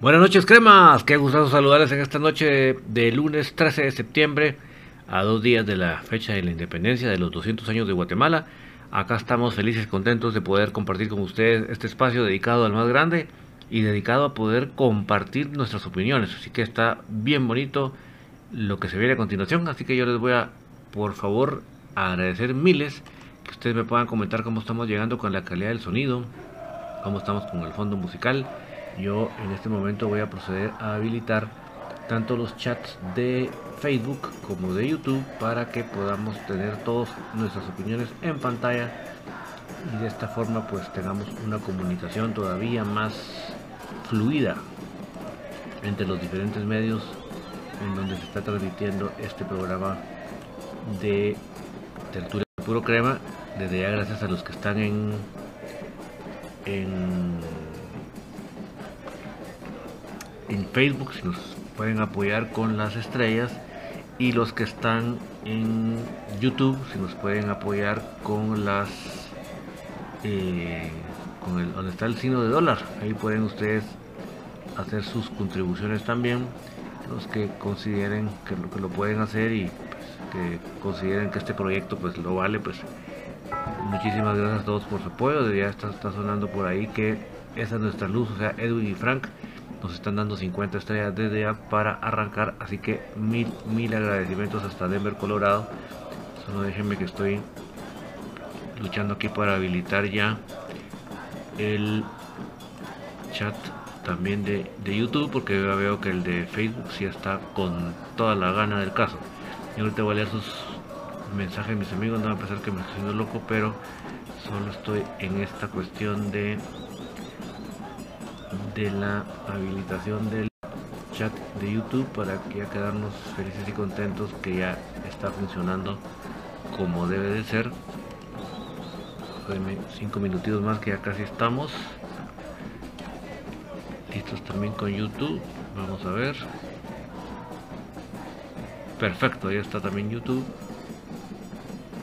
Buenas noches, cremas. Qué gustoso saludarles en esta noche de lunes 13 de septiembre, a dos días de la fecha de la independencia de los 200 años de Guatemala. Acá estamos felices, contentos de poder compartir con ustedes este espacio dedicado al más grande y dedicado a poder compartir nuestras opiniones. Así que está bien bonito lo que se viene a continuación. Así que yo les voy a, por favor, agradecer miles que ustedes me puedan comentar cómo estamos llegando con la calidad del sonido, cómo estamos con el fondo musical yo en este momento voy a proceder a habilitar tanto los chats de Facebook como de YouTube para que podamos tener todas nuestras opiniones en pantalla y de esta forma pues tengamos una comunicación todavía más fluida entre los diferentes medios en donde se está transmitiendo este programa de tertulia puro crema. Desde ya gracias a los que están en en en Facebook, si nos pueden apoyar con las estrellas. Y los que están en YouTube, si nos pueden apoyar con las... Eh, donde está el signo de dólar. Ahí pueden ustedes hacer sus contribuciones también. Los que consideren que lo, que lo pueden hacer y pues, que consideren que este proyecto pues lo vale, pues muchísimas gracias a todos por su apoyo. Ya está, está sonando por ahí que esa es nuestra luz, o sea, Edwin y Frank nos están dando 50 estrellas desde ya para arrancar así que mil mil agradecimientos hasta Denver Colorado. Solo déjenme que estoy luchando aquí para habilitar ya el chat también de, YouTube porque veo que el de Facebook sí está con toda la gana del caso. Y ahorita voy a leer sus mensajes mis amigos no van a pensar que me estoy haciendo loco pero solo estoy en esta cuestión de de la habilitación del chat de YouTube para que ya quedarnos felices y contentos que ya está funcionando como debe de ser. cinco minutitos más que ya casi estamos. Listos también con YouTube. Vamos a ver. Perfecto, ya está también YouTube.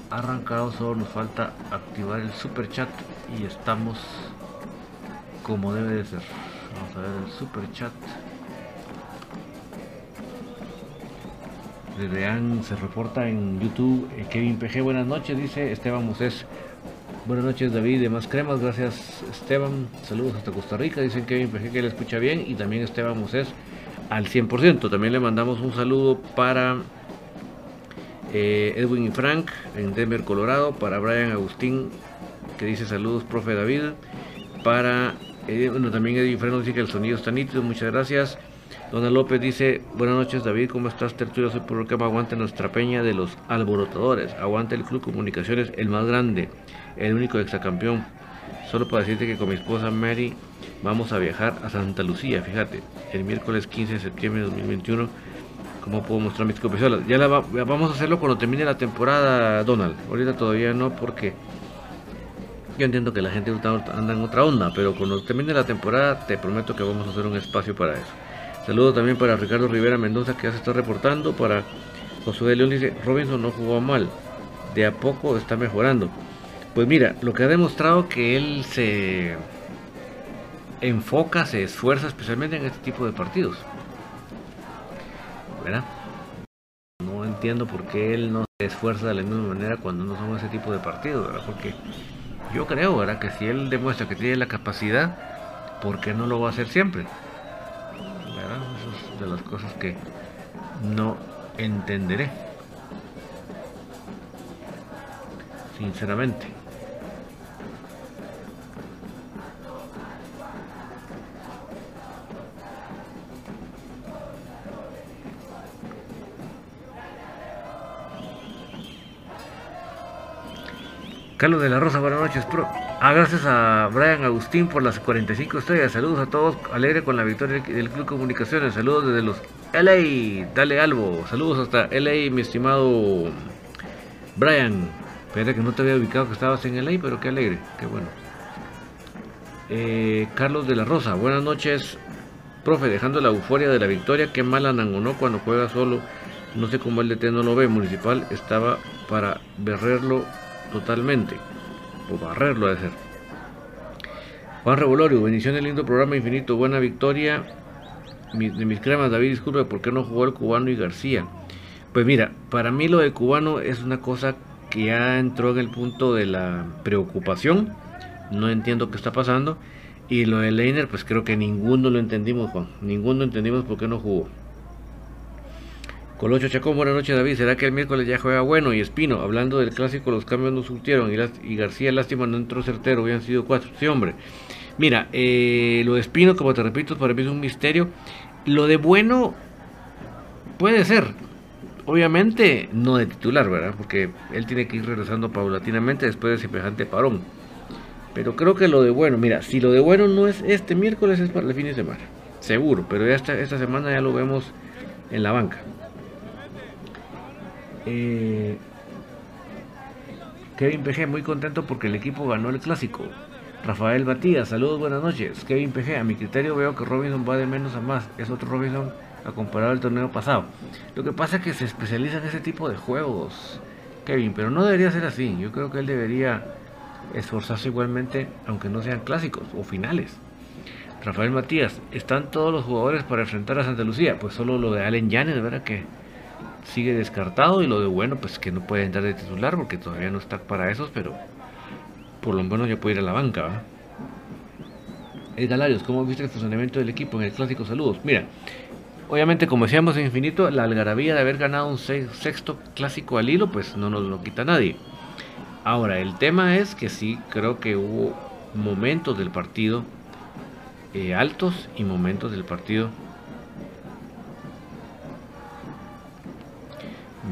Arrancado, solo nos falta activar el super chat y estamos como debe de ser. Vamos a ver el super chat. Desde se reporta en YouTube. Eh, Kevin PG, buenas noches, dice Esteban Moses. Buenas noches David de Más Cremas, gracias Esteban. Saludos hasta Costa Rica, dicen Kevin PG que le escucha bien y también Esteban Moses al 100%. También le mandamos un saludo para eh, Edwin y Frank en Denver, Colorado, para Brian Agustín que dice saludos, profe David, para eh, bueno, también Eddie Freno dice que el sonido está nítido, muchas gracias. Dona López dice, buenas noches David, ¿cómo estás? Tertulia, soy por que aguante nuestra peña de los alborotadores, aguante el Club Comunicaciones, el más grande, el único exacampeón. Solo para decirte que con mi esposa Mary vamos a viajar a Santa Lucía, fíjate, el miércoles 15 de septiembre de 2021. ¿Cómo puedo mostrar mis copias? Ya la vamos a hacerlo cuando termine la temporada, Donald. Ahorita todavía no, porque yo entiendo que la gente anda en otra onda, pero cuando termine la temporada te prometo que vamos a hacer un espacio para eso. Saludos también para Ricardo Rivera Mendoza que ya se está reportando. Para Josué León dice, Robinson no jugó mal, de a poco está mejorando. Pues mira, lo que ha demostrado que él se enfoca, se esfuerza especialmente en este tipo de partidos. ¿Verdad? No entiendo por qué él no se esfuerza de la misma manera cuando no son ese tipo de partidos, ¿verdad? Porque yo creo, ¿verdad? Que si él demuestra que tiene la capacidad, ¿por qué no lo va a hacer siempre? de las cosas que no entenderé. Sinceramente. Carlos de la Rosa, buenas noches. Ah, gracias a Brian Agustín por las 45 estrellas. Saludos a todos. Alegre con la victoria del Club Comunicaciones. Saludos desde los LA. Dale Albo. Saludos hasta LA, mi estimado Brian. Fíjate que no te había ubicado que estabas en LA, pero qué alegre. Qué bueno. Eh, Carlos de la Rosa, buenas noches. Profe, dejando la euforia de la victoria, qué mal Nangonó cuando juega solo. No sé cómo el DT no lo ve. Municipal estaba para berrerlo totalmente. O barrerlo de ser. Juan Revolorio, bendición del lindo programa infinito, buena victoria. de mis cremas, David, disculpe, ¿por qué no jugó el cubano y García? Pues mira, para mí lo de cubano es una cosa que ya entró en el punto de la preocupación. No entiendo qué está pasando. Y lo de Leiner, pues creo que ninguno lo entendimos, Juan. Ninguno entendimos por qué no jugó. Colocho Chacón, buenas noches David. ¿Será que el miércoles ya juega bueno? Y Espino, hablando del clásico, los cambios no surtieron. Y, García, lástima, no entró certero. Habían sido cuatro. Sí, hombre. Mira, eh, lo de Espino, como te repito, para mí es un misterio. Lo de bueno puede ser. Obviamente no de titular, ¿verdad? Porque él tiene que ir regresando paulatinamente después de semejante parón. Pero creo que lo de bueno, mira, si lo de bueno no es este miércoles, es para el fin de semana. Seguro, pero esta semana ya lo vemos en la banca. Eh, Kevin PG, muy contento porque el equipo ganó el clásico. Rafael Batía, saludos, buenas noches. Kevin PG, a mi criterio veo que Robinson va de menos a más. Es otro Robinson a comparar al torneo pasado. Lo que pasa es que se especializa en ese tipo de juegos, Kevin, pero no debería ser así. Yo creo que él debería esforzarse igualmente, aunque no sean clásicos o finales. Rafael Matías, ¿están todos los jugadores para enfrentar a Santa Lucía? Pues solo lo de Allen Yanes, ¿verdad? Que sigue descartado y lo de bueno pues que no puede entrar de titular porque todavía no está para esos pero por lo menos ya puede ir a la banca ¿va? Edgar ¿cómo viste el funcionamiento del equipo en el clásico saludos? mira obviamente como decíamos en infinito la algarabía de haber ganado un sexto clásico al hilo pues no nos lo quita nadie ahora el tema es que sí creo que hubo momentos del partido eh, altos y momentos del partido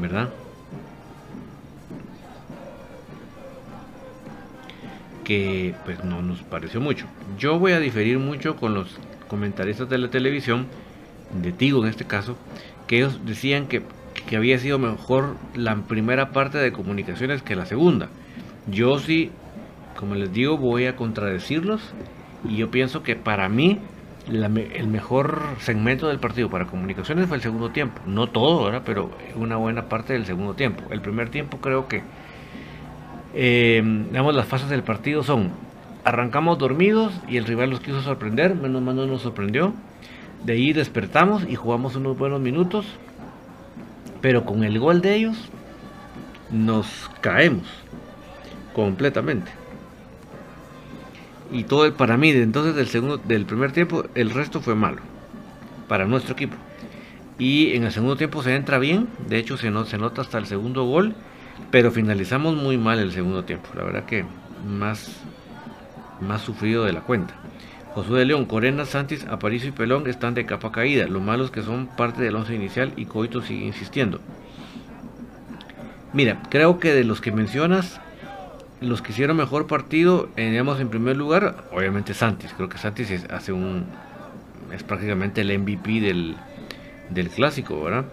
¿verdad? Que pues no nos pareció mucho. Yo voy a diferir mucho con los comentaristas de la televisión, de Tigo en este caso, que ellos decían que, que había sido mejor la primera parte de comunicaciones que la segunda. Yo sí, como les digo, voy a contradecirlos y yo pienso que para mí el mejor segmento del partido para comunicaciones fue el segundo tiempo. No todo, ¿verdad? pero una buena parte del segundo tiempo. El primer tiempo creo que, eh, las fases del partido son, arrancamos dormidos y el rival nos quiso sorprender, menos mal no nos sorprendió. De ahí despertamos y jugamos unos buenos minutos, pero con el gol de ellos nos caemos completamente y todo para mí entonces del segundo del primer tiempo el resto fue malo para nuestro equipo y en el segundo tiempo se entra bien de hecho se, se nota hasta el segundo gol pero finalizamos muy mal el segundo tiempo la verdad que más más sufrido de la cuenta Josué de León, Corena, Santis, Aparicio y Pelón están de capa caída. Lo malo es que son parte del once inicial y Coito sigue insistiendo. Mira, creo que de los que mencionas, los que hicieron mejor partido, eh, digamos, en primer lugar, obviamente Santis. Creo que Santis es, hace un. es prácticamente el MVP del, del clásico, ¿verdad?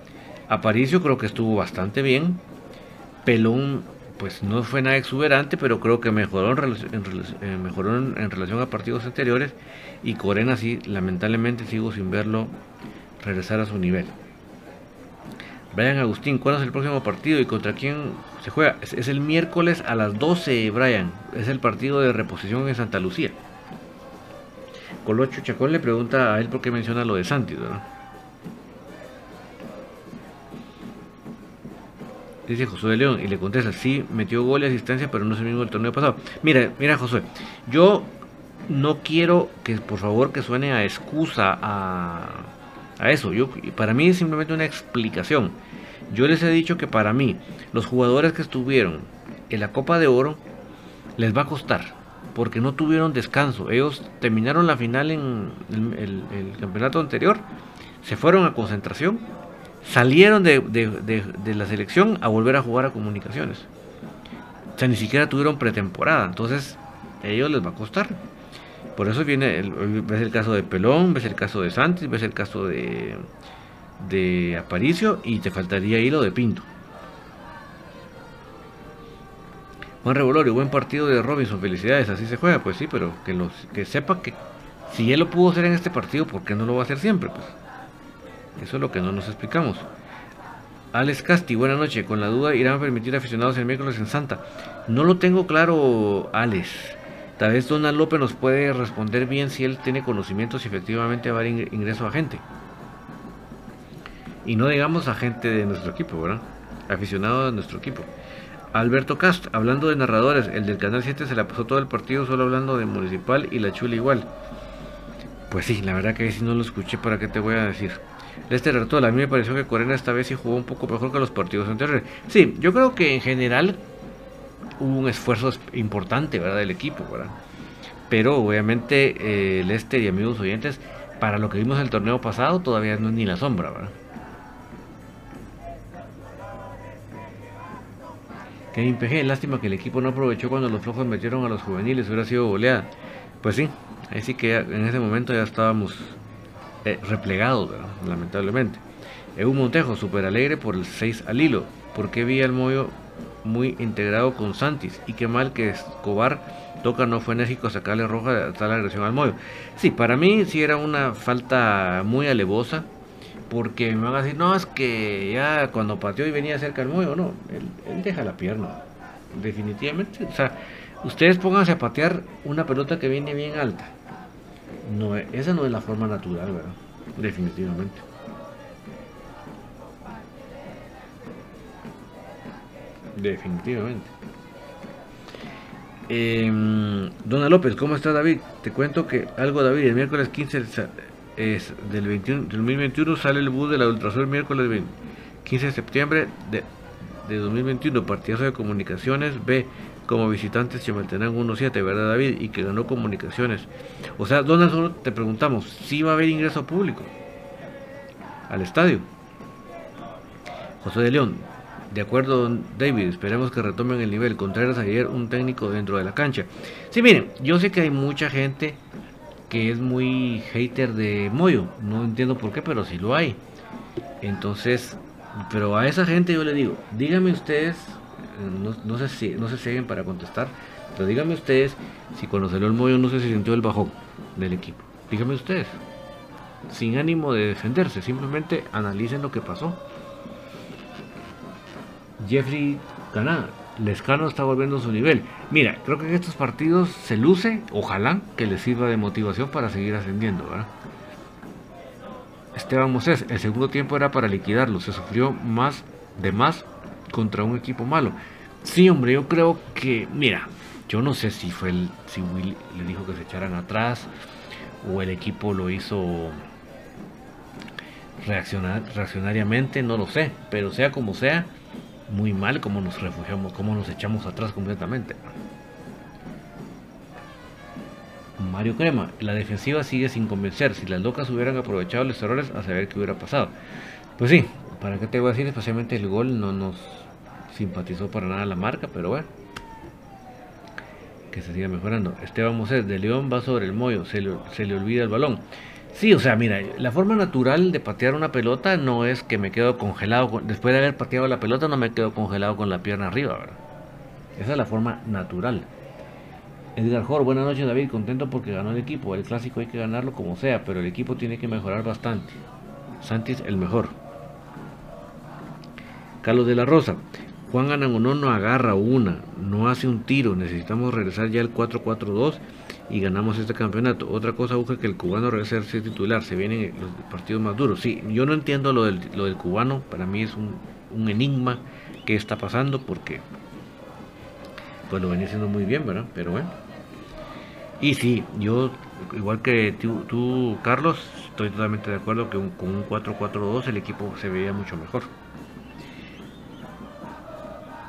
Aparicio creo que estuvo bastante bien. Pelón, pues no fue nada exuberante, pero creo que mejoró en, relación, eh, mejoró en, relación a partidos anteriores. Y Corena, sí, lamentablemente sigo sin verlo regresar a su nivel. Brian Agustín, ¿cuándo es el próximo partido y contra quién se juega? Es, el miércoles a las 12, Brian. Es el partido de reposición en Santa Lucía. Colocho Chacón le pregunta a él por qué menciona lo de Santi, ¿verdad? Dice Josué de León y le contesta, sí, metió gol y asistencia, pero no es el mismo del torneo pasado. Mira, mira Josué, yo no quiero que por favor que suene a excusa a, a eso. Yo, para mí es simplemente una explicación. Yo les he dicho que para mí los jugadores que estuvieron en la Copa de Oro les va a costar porque no tuvieron descanso. Ellos terminaron la final en el, campeonato anterior, se fueron a concentración salieron de, la selección a volver a jugar a comunicaciones. O sea, ni siquiera tuvieron pretemporada. Entonces, a ellos les va a costar. Por eso viene, el, ves el caso de Pelón, ves el caso de Santos, ves el caso de, de Aparicio y te faltaría hilo de Pinto. Juan Revolorio, buen partido de Robinson, felicidades, así se juega, pues sí, pero que, los, que sepa que si él lo pudo hacer en este partido, ¿por qué no lo va a hacer siempre? Pues eso es lo que no nos explicamos. Alex Casti, buena noche. Con la duda, ¿irán a permitir aficionados el miércoles en Santa? No lo tengo claro, Alex. Tal vez Donald López nos puede responder bien si él tiene conocimiento si efectivamente va a haber ingreso a gente. Y no digamos a gente de nuestro equipo, ¿verdad? Aficionado de nuestro equipo. Alberto Cast, hablando de narradores, el del Canal 7 se la pasó todo el partido solo hablando de Municipal y la Chula igual. Pues sí, la verdad que si no lo escuché, ¿para qué te voy a decir? Lester Artola, a mí me pareció que Corena esta vez sí jugó un poco mejor que los partidos anteriores. Sí, yo creo que en general hubo un esfuerzo importante, ¿verdad? Del equipo, ¿verdad? Pero obviamente eh, Lester y amigos oyentes, para lo que vimos el torneo pasado, todavía no es ni la sombra, ¿verdad? Kevin PG, lástima que el equipo no aprovechó cuando los flojos metieron a los juveniles, hubiera sido goleada. Pues sí, ahí sí que en ese momento ya estábamos eh, replegado, lamentablemente. un Montejo, súper alegre por el 6 al hilo, porque vi al Moyo muy integrado con Santis y qué mal que Escobar toca no fue enérgico sacarle roja tal agresión al Moyo. Sí, para mí sí era una falta muy alevosa, porque me van a decir, no, es que ya cuando pateó y venía cerca al Moyo, no, él, él deja la pierna, definitivamente. O sea, ustedes pónganse a patear una pelota que viene bien alta no esa no es la forma natural, ¿verdad? Definitivamente. Definitivamente. Eh, Dona López, ¿cómo está David? Te cuento que algo David, el miércoles 15 es del 21, 2021 sale el bus de la Ultrasur miércoles 15 de septiembre de, de 2021, partidazo de comunicaciones B como visitantes Chimaltenango 1-7, ¿verdad David? Y que ganó comunicaciones. O sea, ¿dónde solo te preguntamos si va a haber ingreso público al estadio? José de León, de acuerdo, David, esperemos que retomen el nivel. Contreras ayer un técnico dentro de la cancha. Sí, miren, yo sé que hay mucha gente que es muy hater de Moyo. No entiendo por qué, pero sí lo hay. Entonces, pero a esa gente yo le digo, díganme ustedes no, sé si, no se siguen para contestar, pero díganme ustedes si cuando salió el Moyo no se sintió el bajón del equipo. Díganme ustedes, sin ánimo de defenderse, simplemente analicen lo que pasó. Jeffrey Caná, Lescano está volviendo a su nivel. Mira, creo que en estos partidos se luce, ojalá que les sirva de motivación para seguir ascendiendo. Esteban Moses, el segundo tiempo era para liquidarlo, se sufrió más de más contra un equipo malo. Sí, hombre, yo creo que, mira, yo no sé si fue el, si Will le dijo que se echaran atrás o el equipo lo hizo reaccionar, reaccionariamente, no lo sé, pero sea como sea, muy mal como nos refugiamos, como nos echamos atrás completamente. Mario Crema, la defensiva sigue sin convencer. Si las locas hubieran aprovechado los errores, a saber qué hubiera pasado. Pues sí, ¿para qué te voy a decir? Especialmente el gol no nos simpatizó para nada la marca, pero bueno. Que se siga mejorando. Esteban Moses de León va sobre el mollo, se le, se le olvida el balón. Sí, o sea, mira, la forma natural de patear una pelota no es que me quedo congelado, después de haber pateado la pelota no me quedo congelado con la pierna arriba, ¿verdad? Esa es la forma natural. Edgar Jor, buenas noches David, contento porque ganó el equipo, el clásico hay que ganarlo como sea, pero el equipo tiene que mejorar bastante. Santis el mejor. Carlos de la Rosa. Juan Anangonó no agarra una, no hace un tiro. Necesitamos regresar ya al 4-4-2 y ganamos este campeonato. Otra cosa busca que el cubano regrese a ser titular. Se vienen los partidos más duros. Sí, yo no entiendo lo del, lo del cubano. Para mí es un, un enigma que está pasando porque pues lo venía haciendo muy bien, ¿verdad? Pero bueno. Y sí, yo, igual que tú, Carlos, estoy totalmente de acuerdo que con un 4-4-2 el equipo se veía mucho mejor.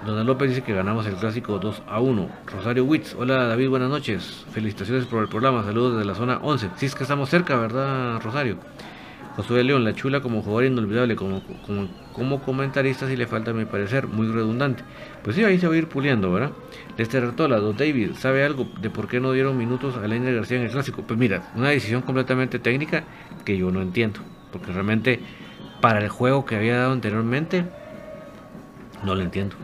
Donald López dice que ganamos el clásico 2 a 1. Rosario Witz, hola David, buenas noches. Felicitaciones por el programa, saludos desde la zona 11. Sí, es que estamos cerca, ¿verdad, Rosario? Josué León, la chula como jugador inolvidable, como, como, como comentarista si le falta a mi parecer, muy redundante. Pues sí, ahí se va a ir puliendo, ¿verdad? Lester Artola, Don David, ¿sabe algo de por qué no dieron minutos a Leiner García en el clásico? Pues mira, una decisión completamente técnica que yo no entiendo, porque realmente para el juego que había dado anteriormente, no lo entiendo.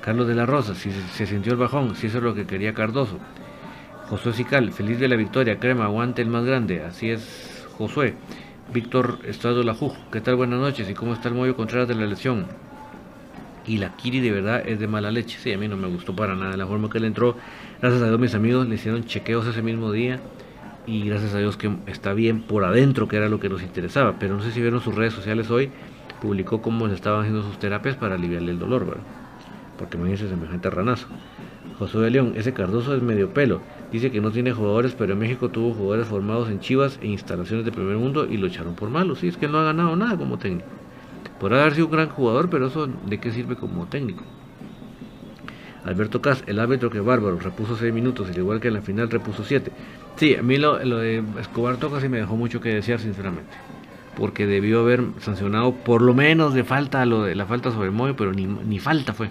Carlos de la Rosa, si se, sintió el bajón, si eso es lo que quería Cardoso. Josué Sical, feliz de la victoria, crema, aguante el más grande, así es Josué. Víctor Estrado Lajuj, ¿qué tal? Buenas noches, ¿y cómo está el Moyo Contreras de la lesión? Y la Kiri de verdad es de mala leche, sí, a mí no me gustó para nada la forma que le entró. Gracias a Dios mis amigos le hicieron chequeos ese mismo día y gracias a Dios que está bien por adentro, que era lo que nos interesaba. Pero no sé si vieron sus redes sociales hoy, publicó cómo se estaban haciendo sus terapias para aliviarle el dolor, ¿verdad? Porque me dice semejante ranazo. Josué León, ese Cardoso es medio pelo. Dice que no tiene jugadores, pero en México tuvo jugadores formados en Chivas e instalaciones de primer mundo y lo echaron por malo. Sí, es que no ha ganado nada como técnico. Podrá haber sido un gran jugador, pero eso de qué sirve como técnico. Alberto Cas, el árbitro que bárbaro, repuso 6 minutos, al igual que en la final repuso 7. Sí, a mí lo, de Escobar Tocas sí me dejó mucho que desear, sinceramente. Porque debió haber sancionado por lo menos de falta lo de la falta sobre Moy, pero ni, ni falta fue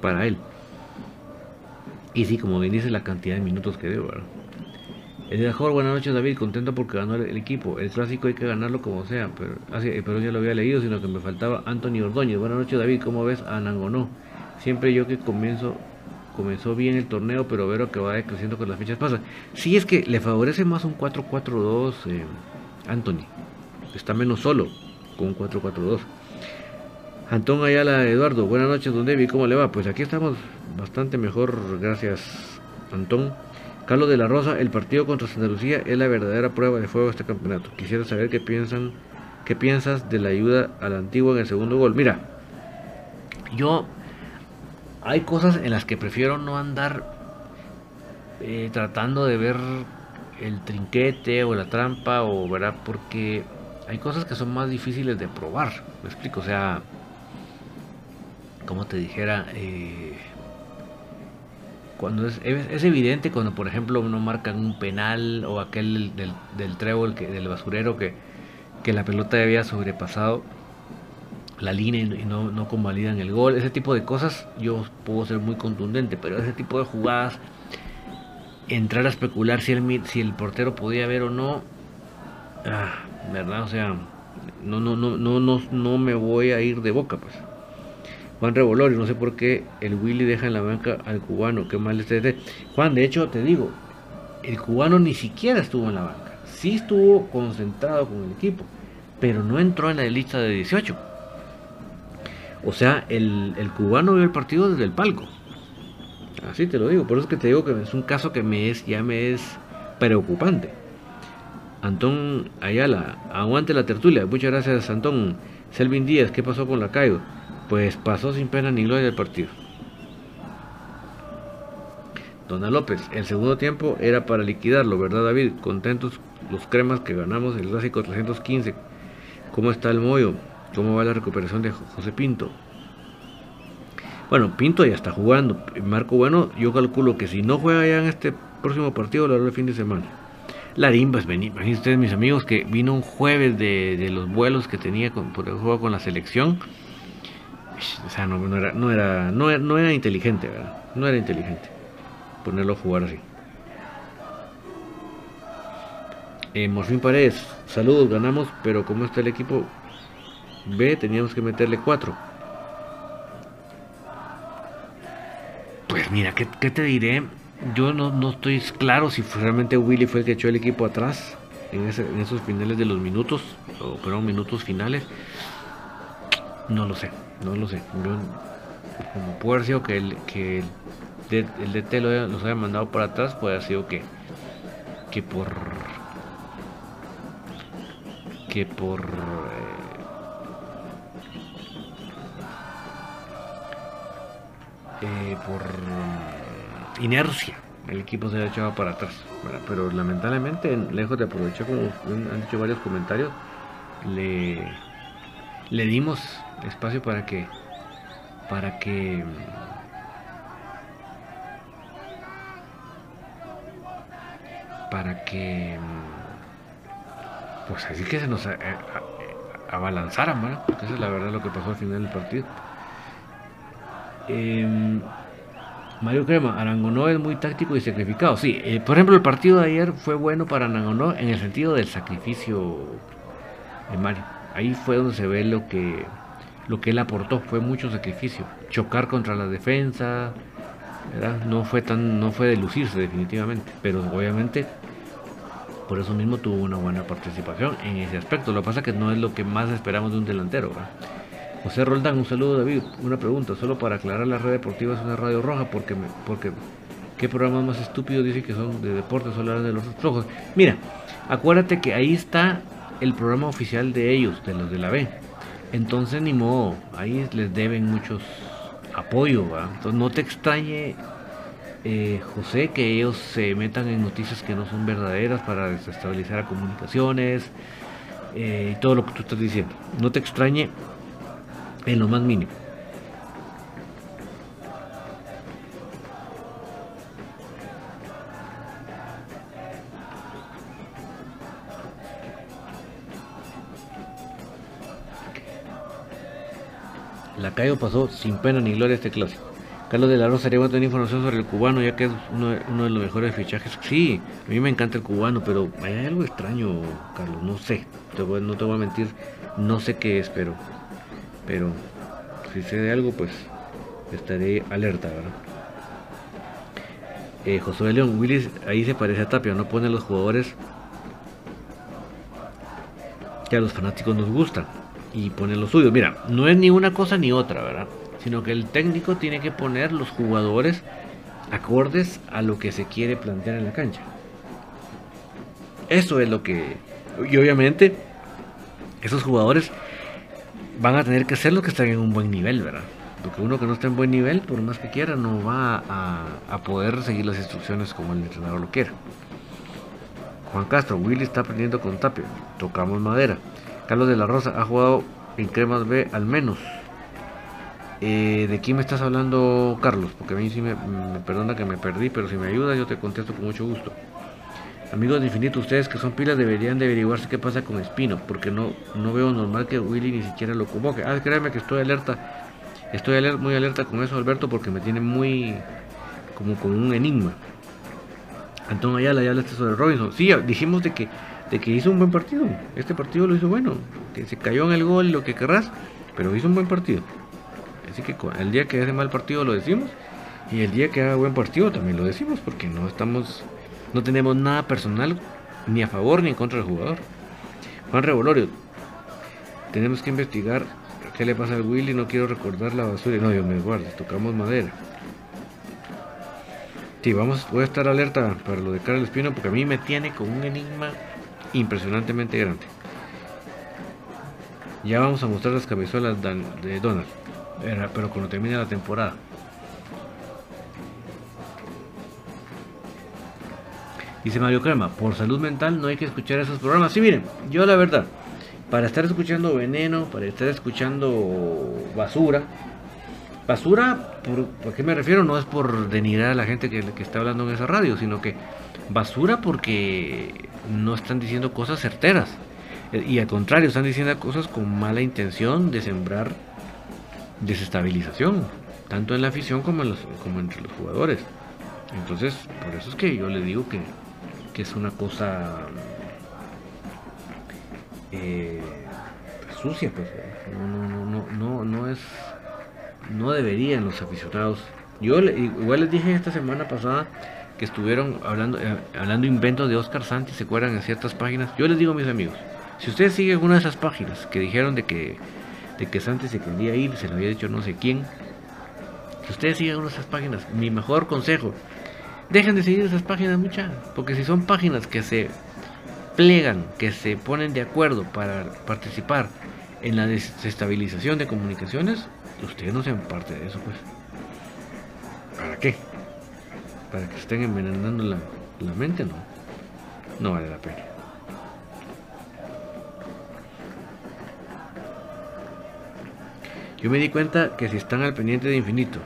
para él. Y sí, como bien dice, la cantidad de minutos que dio, ¿verdad? El mejor, buenas noches David, contento porque ganó el, equipo. El clásico hay que ganarlo como sea, pero, ah, pero ya lo había leído, sino que me faltaba Anthony Ordóñez. Buenas noches David, ¿cómo ves a Nangonó? Siempre yo que comienzo, comenzó bien el torneo, pero veo que va creciendo con las fechas pasan. Sí es que le favorece más un 4-4-2 eh, Anthony. Está menos solo con un 4-4-2. Antón Ayala Eduardo, buenas noches, don David, ¿cómo le va? Pues aquí estamos bastante mejor, gracias, Antón. Carlos de la Rosa, el partido contra Santa Lucía es la verdadera prueba de fuego de este campeonato. Quisiera saber qué piensan, qué piensas de la ayuda a la antigua en el segundo gol. Mira, yo hay cosas en las que prefiero no andar eh, tratando de ver el trinquete o la trampa o verdad porque hay cosas que son más difíciles de probar. Me explico, o sea, como te dijera, eh, cuando es, evidente cuando por ejemplo no marcan un penal o aquel del, del trébol, que, del basurero que, que la pelota había sobrepasado la línea y no, no convalidan el gol, ese tipo de cosas yo puedo ser muy contundente, pero ese tipo de jugadas, entrar a especular si el, si el portero podía ver o no, ah, ¿verdad? O sea, no, no, no, no, no, no me voy a ir de boca, pues. Juan Revolori, no sé por qué el Willy deja en la banca al cubano, qué mal este. Juan, de hecho, te digo, el cubano ni siquiera estuvo en la banca. Sí estuvo concentrado con el equipo, pero no entró en la lista de 18. O sea, el, cubano vio el partido desde el palco. Así te lo digo, por eso es que te digo que es un caso que me es, ya me es preocupante. Antón Ayala, aguante la tertulia. Muchas gracias, Antón. Selvin Díaz, ¿qué pasó con la Caigo? Pues pasó sin pena ni gloria el partido. Dona López, el segundo tiempo era para liquidarlo, ¿verdad David? Contentos los cremas que ganamos el clásico 315. ¿Cómo está el mollo? ¿Cómo va la recuperación de José Pinto? Bueno, Pinto ya está jugando. Marco Bueno, yo calculo que si no juega ya en este próximo partido, lo hará el fin de semana. Larimba, imagínense ustedes mis amigos que vino un jueves de, los vuelos que tenía con, por el juego con la selección o sea, no, era, no, era, no, era, inteligente, ¿verdad? No era inteligente ponerlo a jugar así. Eh, Morfín Paredes, saludos, ganamos, pero como está el equipo B, teníamos que meterle 4. Pues mira, ¿qué, te diré? yo no, no estoy claro si realmente Willy fue el que echó el equipo atrás en, esos finales de los minutos, o fueron minutos finales. No lo sé, no lo sé. Yo, como ser que el, que el, el DT lo, los haya mandado para atrás, puede haber sido que, que por que por eh, eh, por inercia el equipo se ha echado para atrás. Pero lamentablemente, lejos de aprovechar, como han dicho varios comentarios, le, le dimos espacio para que para que para que pues así que se nos abalanzaran, ¿verdad? Esa es la verdad lo que pasó al final del partido. Eh, Mario Crema, Arangonó es muy táctico y sacrificado. Sí, eh, por ejemplo, el partido de ayer fue bueno para Arangonó en el sentido del sacrificio de Mario. Ahí fue donde se ve lo que, lo que él aportó, fue mucho sacrificio. Chocar contra la defensa, no fue tan, no fue de lucirse definitivamente, pero obviamente por eso mismo tuvo una buena participación en ese aspecto. Lo que pasa es que no es lo que más esperamos de un delantero. ¿verdad? José Roldán, un saludo David. Una pregunta, solo para aclarar, la red deportiva es una radio roja porque, porque ¿qué programas más estúpidos dicen que son de deportes solares de los rojos? Mira, acuérdate que ahí está el programa oficial de ellos, de los de la B. Entonces ni modo, ahí les deben muchos apoyo, Entonces no te extrañe, eh, José, que ellos se metan en noticias que no son verdaderas para desestabilizar a comunicaciones eh, y todo lo que tú estás diciendo. No te extrañe en lo más mínimo. La Cayo pasó sin pena ni gloria este clásico. Carlos de la Rosa sería bueno tener información sobre el cubano, ya que es uno, de los mejores fichajes. Sí, a mí me encanta el cubano, pero hay algo extraño, Carlos. No sé, no te voy a mentir, no sé qué es, pero pero si sé de algo, pues estaré alerta, ¿verdad? Eh, Josué León, Willis ahí se parece a Tapia, no pone a los jugadores que a los fanáticos nos gustan y pone los suyos. Mira, no es ni una cosa ni otra, ¿verdad? Sino que el técnico tiene que poner los jugadores acordes a lo que se quiere plantear en la cancha. Eso es lo que... Y obviamente, esos jugadores van a tener que ser los que estén en un buen nivel, ¿verdad? Porque uno que no está en buen nivel, por más que quiera, no va a, poder seguir las instrucciones como el entrenador lo quiera. Juan Castro, Willy está aprendiendo con Tapia, tocamos madera. Carlos de la Rosa ha jugado en Cremas B al menos. Eh, ¿De quién me estás hablando, Carlos? Porque a mí sí me, perdona que me perdí, pero si me ayuda yo te contesto con mucho gusto. Amigos de Infinito, ustedes que son pilas deberían de averiguarse qué pasa con Espino, porque no, no veo normal que Willy ni siquiera lo convoque. Ah, créeme que estoy alerta, estoy muy alerta con eso, Alberto, porque me tiene muy como con un enigma. Antonio Ayala ya hablaste sobre Robinson. Sí, dijimos de que, de que hizo un buen partido. Este partido lo hizo bueno, que se cayó en el gol, lo que querrás, pero hizo un buen partido. Así que el día que hace mal partido lo decimos, y el día que haga buen partido también lo decimos, porque no estamos no tenemos nada personal ni a favor ni en contra del jugador. Juan Revolorio, tenemos que investigar qué le pasa al Willy, no quiero recordar la basura. No, Dios me guarde, tocamos madera. Sí, vamos, voy a estar alerta para lo de Carlos Espino porque a mí me tiene con un enigma impresionantemente grande. Ya vamos a mostrar las camisolas de Donald, pero cuando termine la temporada. Dice Mario Crema, por salud mental no hay que escuchar esos programas. Sí, miren, yo la verdad, para estar escuchando veneno, para estar escuchando basura, basura, ¿por, qué me refiero? No es por denigrar a la gente que, que está hablando en esa radio, sino que basura porque no están diciendo cosas certeras. Y al contrario, están diciendo cosas con mala intención de sembrar desestabilización, tanto en la afición como, en los, como entre los jugadores. Entonces, por eso es que yo le digo que que es una cosa eh, sucia, pues no, no, no, no, no es, no deberían los aficionados. Yo igual les dije esta semana pasada que estuvieron hablando, eh, hablando inventos de Oscar Santi, se acuerdan en ciertas páginas. Yo les digo a mis amigos, si ustedes siguen una de esas páginas que dijeron de que, de que Santi se quería ir, se lo había dicho no sé quién, si ustedes siguen una de esas páginas, mi mejor consejo, dejen de seguir esas páginas muchas, porque si son páginas que se plegan, que se ponen de acuerdo para participar en la desestabilización de comunicaciones, ustedes no sean parte de eso, pues. ¿Para qué? Para que estén envenenando la, la mente, no. No vale la pena. Yo me di cuenta que si están al pendiente de infinito,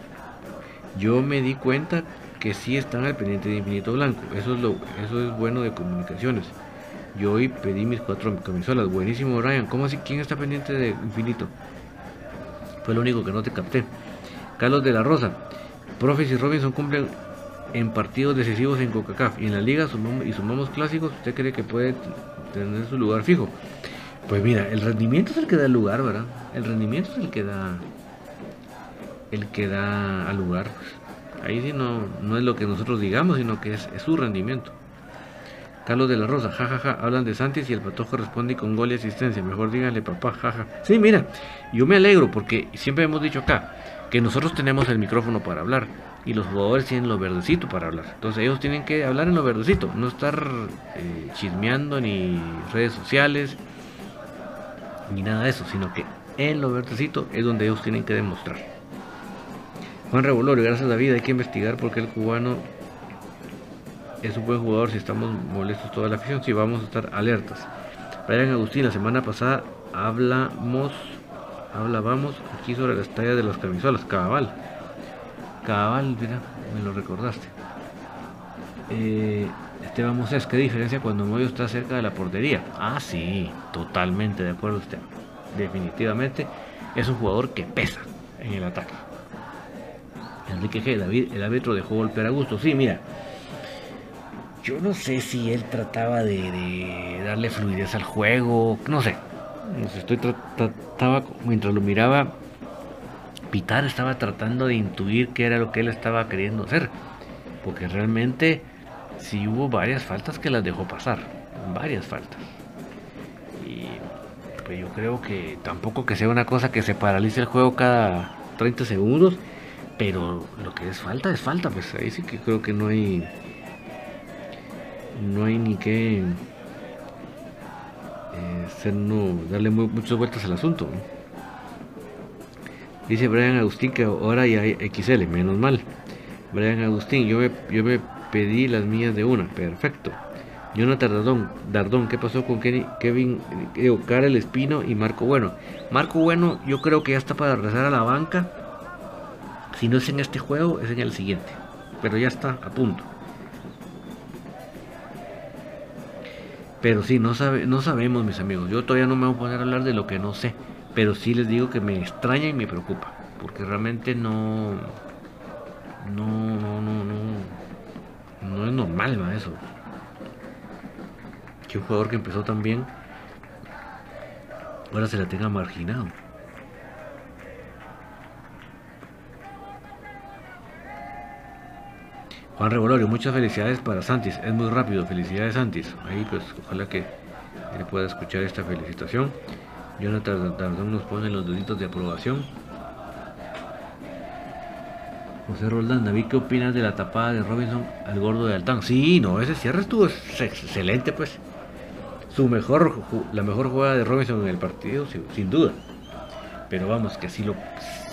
yo me di cuenta que si están al pendiente de infinito blanco. Eso es lo, eso es bueno de comunicaciones. Yo hoy pedí mis cuatro camisolas. Buenísimo, Ryan. ¿Cómo así? ¿Quién está pendiente de infinito? Fue lo único que no te capté. Carlos de la Rosa. Profes y Robinson cumplen en partidos decisivos en CONCACAF y en la liga sumamos, y sumamos clásicos. ¿Usted cree que puede tener su lugar fijo? Pues mira, el rendimiento es el que da lugar, ¿verdad? El rendimiento es el que da el que da al lugar. Ahí sí no, no es lo que nosotros digamos, sino que es, su rendimiento. Carlos de la Rosa, jajaja, ja, ja. hablan de Santis y el patojo responde con gol y asistencia. Mejor díganle papá, jaja. Sí, mira, yo me alegro porque siempre hemos dicho acá que nosotros tenemos el micrófono para hablar y los jugadores tienen lo verdecito para hablar. Entonces ellos tienen que hablar en lo verdecito, no estar eh, chismeando ni redes sociales ni nada de eso, sino que en lo verdecito es donde ellos tienen que demostrar. Juan Revolorio, gracias a David, hay que investigar porque el cubano es un buen jugador si estamos molestos toda la afición, si vamos a estar alertas. Brian Agustín, la semana pasada hablamos, hablábamos aquí sobre las tallas de las camisolas, cabal. Cabal, mira, me lo recordaste. Eh, Esteban Moses, ¿qué diferencia cuando Moyo está cerca de la portería? Ah, sí, totalmente de acuerdo usted. Definitivamente es un jugador que pesa en el ataque. Enrique G, David, el árbitro dejó golpear a gusto. Sí, mira, yo no sé si él trataba de, darle fluidez al juego, no sé. estoy trataba, mientras lo miraba, Pitar estaba tratando de intuir qué era lo que él estaba queriendo hacer. Porque realmente sí hubo varias faltas que las dejó pasar. Varias faltas. Y pues yo creo que tampoco que sea una cosa que se paralice el juego cada 30 segundos. Pero lo que es falta es falta. Pues ahí sí que creo que no hay no hay ni que eh, darle muchas vueltas al asunto. Dice Brian Agustín que ahora ya hay XL, menos mal. Brian Agustín, yo me, yo me pedí las mías de una, perfecto. Jonathan Dardón, Dardón, ¿qué pasó con Kevin, eh, Karel Espino y Marco Bueno? Marco Bueno, yo creo que ya está para rezar a la banca. Si no es en este juego, es en el siguiente. Pero ya está a punto. Pero sí, no, sabe, no sabemos, mis amigos. Yo todavía no me voy a poner a hablar de lo que no sé. Pero sí les digo que me extraña y me preocupa. Porque realmente no. No, no, no, no. No es normal, ¿no? Eso. Que un jugador que empezó tan bien. Ahora se la tenga marginado. Juan Revolorio, muchas felicidades para Santis. Es muy rápido, felicidades Santis. Ahí pues ojalá que él pueda escuchar esta felicitación. Jonathan Tardón nos pone los deditos de aprobación. José Roldán, David, ¿qué opinas de la tapada de Robinson al gordo de Altán? Sí, no, ese cierre estuvo excelente, pues. Su mejor, la mejor jugada de Robinson en el partido, sin, duda. Pero vamos, que si lo,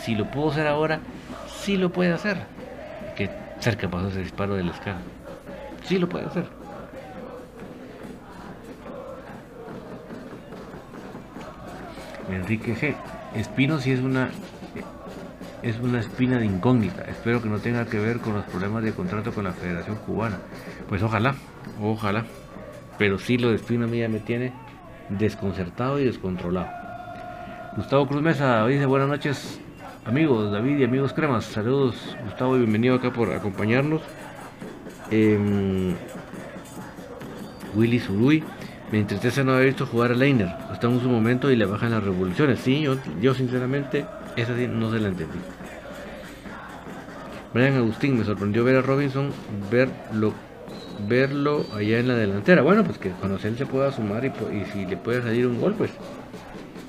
si lo puedo hacer ahora, sí lo puede hacer. Que cerca pasó ese disparo de la escala. Sí lo puede hacer. Enrique G. Espino sí es una es una espina de incógnita. Espero que no tenga que ver con los problemas de contrato con la Federación Cubana. Pues ojalá, ojalá. Pero sí lo de Espino a mí ya me tiene desconcertado y descontrolado. Gustavo Cruz Mesa dice buenas noches amigos David y amigos cremas, saludos Gustavo y bienvenido acá por acompañarnos. Eh, Willy Zuruy, me entristece no haber visto jugar a Leiner, está en su momento y le bajan las revoluciones. Sí, yo, yo sinceramente esa sí no se la entendí. Brian Agustín, me sorprendió ver a Robinson, verlo, verlo allá en la delantera. Bueno, pues que cuando él se pueda sumar y, y si le puede salir un gol, pues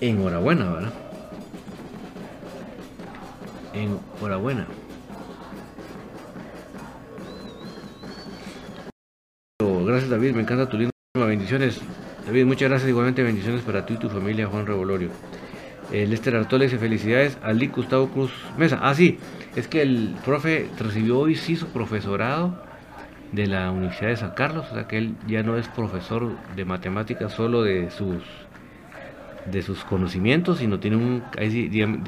enhorabuena, ¿verdad? Enhorabuena. Gracias David, me encanta tu linda bendiciones. David, muchas gracias igualmente, bendiciones para ti y tu familia, Juan Revolorio. Eh, Lester Artola dice felicidades a Lee Gustavo Cruz Mesa. Ah, sí, es que el profe recibió hoy sí su profesorado de la Universidad de San Carlos, o sea que él ya no es profesor de matemáticas solo de sus de sus conocimientos, sino tiene un,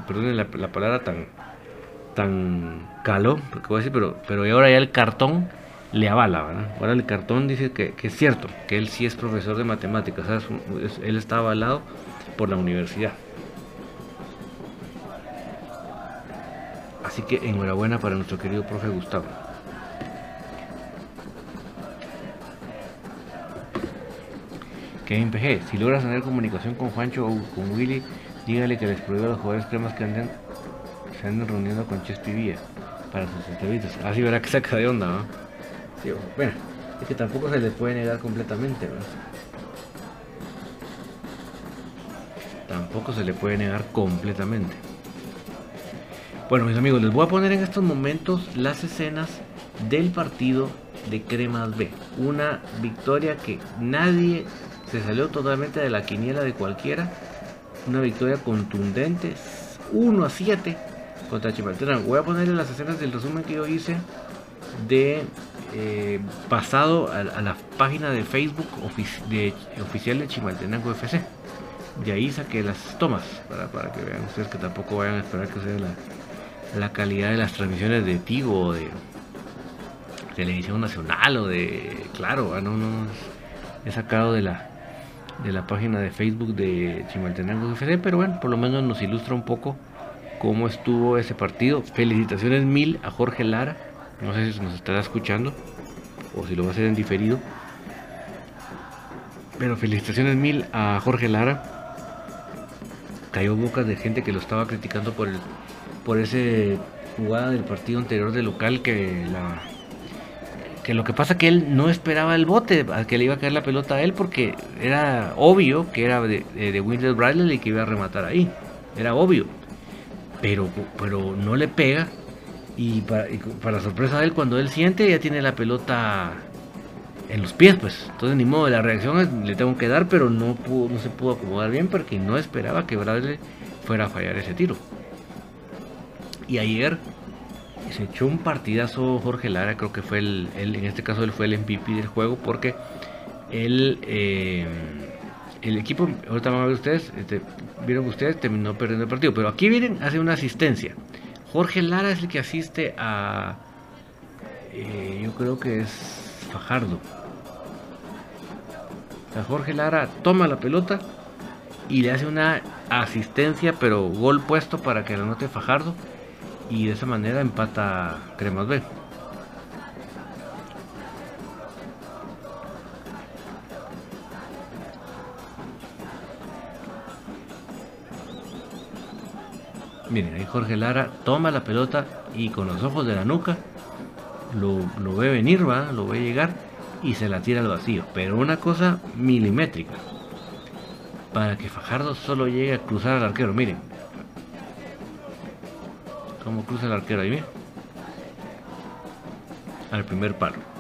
perdón la, la, palabra tan tan caló, porque voy a decir, pero, pero ahora ya el cartón le avala, ¿verdad? Ahora el cartón dice que, es cierto, que él sí es profesor de matemáticas, él está avalado por la universidad. Así que enhorabuena para nuestro querido profe Gustavo. Kevin PG, si logras tener comunicación con Juancho o con Willy, dígale que les prohíba a los jugadores cremas que anden, se anden reuniendo con Chespi Villa para sus entrevistas. Así verá que saca de onda, ¿no? Bueno, es que tampoco se les puede negar completamente, ¿verdad? Tampoco se le puede negar completamente. Bueno, mis amigos, les voy a poner en estos momentos las escenas del partido de Cremas B. Una victoria que nadie se salió totalmente de la quiniela de cualquiera. Una victoria contundente, 1 a 7 contra Chimaltenango. Voy a ponerle las escenas del resumen que yo hice de eh, pasado a, la página de Facebook oficial de Chimaltenango FC. De ahí saqué las tomas para, para que vean ustedes que tampoco vayan a esperar que sea la, la calidad de las transmisiones de Tigo o de Televisión Nacional o de. Claro, ah, no, no. He sacado de la de la página de Facebook de Chimaltenango FC, pero bueno, por lo menos nos ilustra un poco cómo estuvo ese partido. Felicitaciones mil a Jorge Lara. No sé si nos estará escuchando o si lo va a hacer en diferido. Pero felicitaciones mil a Jorge Lara. Cayó bocas de gente que lo estaba criticando por el por ese jugada del partido anterior de local que la que lo que pasa que él no esperaba el bote al que le iba a caer la pelota a él porque era obvio que era de, de, Bradley y que iba a rematar ahí era obvio pero pero no le pega y para, sorpresa de él cuando él siente ya tiene la pelota en los pies pues. Entonces ni modo la reacción le tengo que dar pero no pudo, no se pudo acomodar bien porque no esperaba que Bradley fuera a fallar ese tiro. Y ayer se echó un partidazo Jorge Lara, creo que fue el, en este caso él fue el MVP del juego porque él, eh, el equipo, ahorita van a ver ustedes, este, vieron ustedes, terminó perdiendo el partido, pero aquí vienen, hace una asistencia. Jorge Lara es el que asiste a, eh, yo creo que es Fajardo. Jorge Lara toma la pelota y le hace una asistencia, pero gol puesto para que la anote Fajardo y de esa manera empata Cremas B. Miren, ahí Jorge Lara toma la pelota y con los ojos de la nuca lo, ve venir, va, lo ve llegar y se la tira al vacío. Pero una cosa milimétrica. Para que Fajardo solo llegue a cruzar al arquero. Miren, como cruza el arquero ahí, bien. Al primer palo.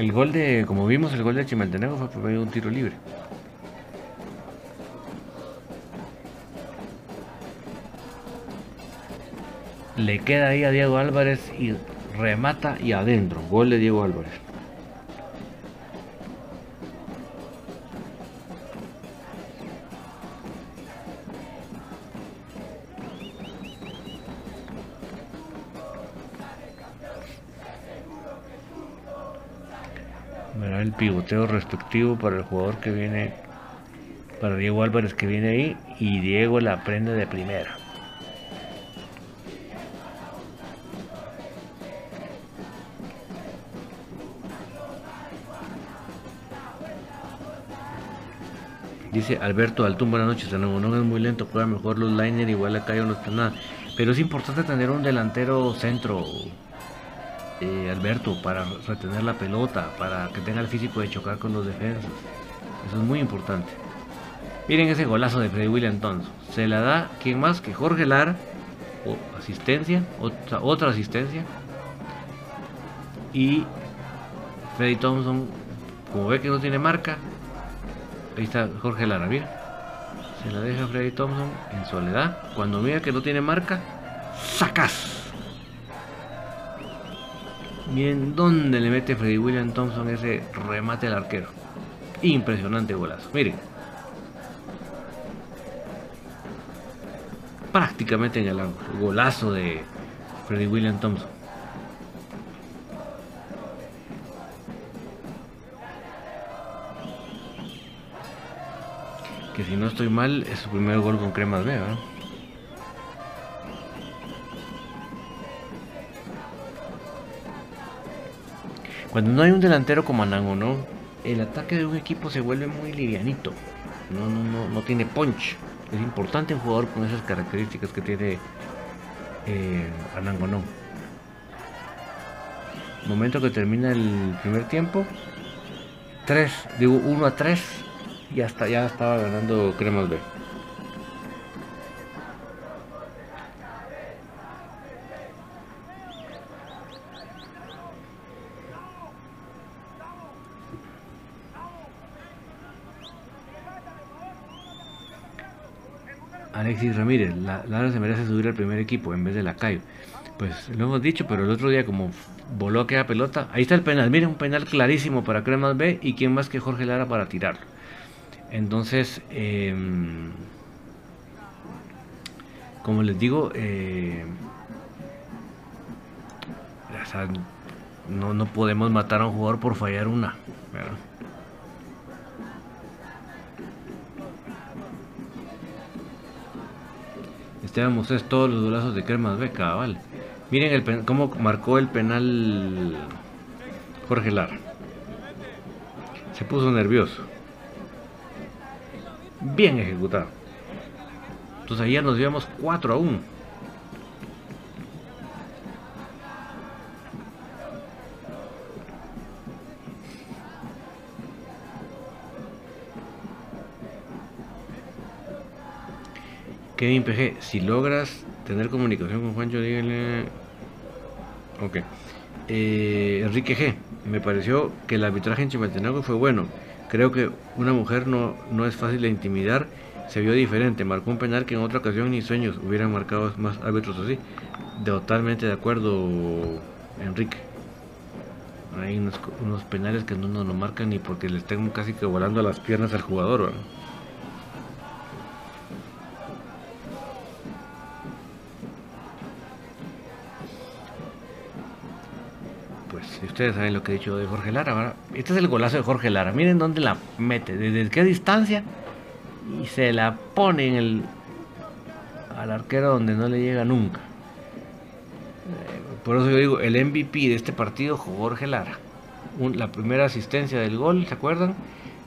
El gol de, como vimos, el gol de Chimaltenango fue por medio de un tiro libre. Le queda ahí a Diego Álvarez y remata y adentro. Gol de Diego Álvarez. pivoteo respectivo para el jugador que viene, para Diego Álvarez que viene ahí y Diego la prende de primera. Dice Alberto Altún, buenas noches, el no es muy lento, juega mejor los liner, igual acá yo no está nada. Pero es importante tener un delantero centro, eh, Alberto, para retener la pelota, para que tenga el físico de chocar con los defensas. Eso es muy importante. Miren ese golazo de Freddy William Thompson. Se la da, ¿quién más? Que Jorge Lara. O asistencia, otra, otra asistencia. Y Freddy Thompson, como ve que no tiene marca, ahí está Jorge Lara, mira. Se la deja Freddy Thompson en soledad. Cuando mira que no tiene marca, sacas. Miren dónde le mete Freddy William Thompson ese remate al arquero. Impresionante golazo. Miren. prácticamente en el golazo de Freddy William Thompson. Que si no estoy mal es su primer gol con cremas B, Cuando no hay un delantero como Anango, ¿no? El ataque de un equipo se vuelve muy livianito. No, no, no, no tiene punch. Es importante un jugador con esas características que tiene eh, Anangonón. Momento que termina el primer tiempo. 3, digo 1 a 3. Y hasta ya estaba ganando Cremas B. Alexis Ramírez, Lara se merece subir al primer equipo en vez de la Cayo. Pues lo hemos dicho, pero el otro día como voló aquella pelota, ahí está el penal, miren, un penal clarísimo para Cremas B y quién más que Jorge Lara para tirarlo. Entonces, em, como les digo, eh, no, no podemos matar a un jugador por fallar una. Esteban es todos los golazos de Cremas Beca, vale. Miren cómo marcó el penal Jorge Lara. Se puso nervioso. Bien ejecutado. Entonces ayer nos llevamos 4 a 1. Kevin PG, si logras tener comunicación con Juancho, díganle. Ok. Eh, Enrique G, me pareció que el arbitraje en Chimaltenango fue bueno. Creo que una mujer no, no es fácil de intimidar. Se vio diferente. Marcó un penal que en otra ocasión ni sueños hubieran marcado más árbitros así. Totalmente de acuerdo, Enrique. Hay unos, penales que no nos lo marcan ni porque le estén casi que volando las piernas al jugador. Ustedes saben lo que he dicho de Jorge Lara. Este es el golazo de Jorge Lara. Miren dónde la mete, desde qué distancia. Y se la pone en el al arquero donde no le llega nunca. Por eso yo digo, el MVP de este partido, Jorge Lara. la primera asistencia del gol, ¿se acuerdan?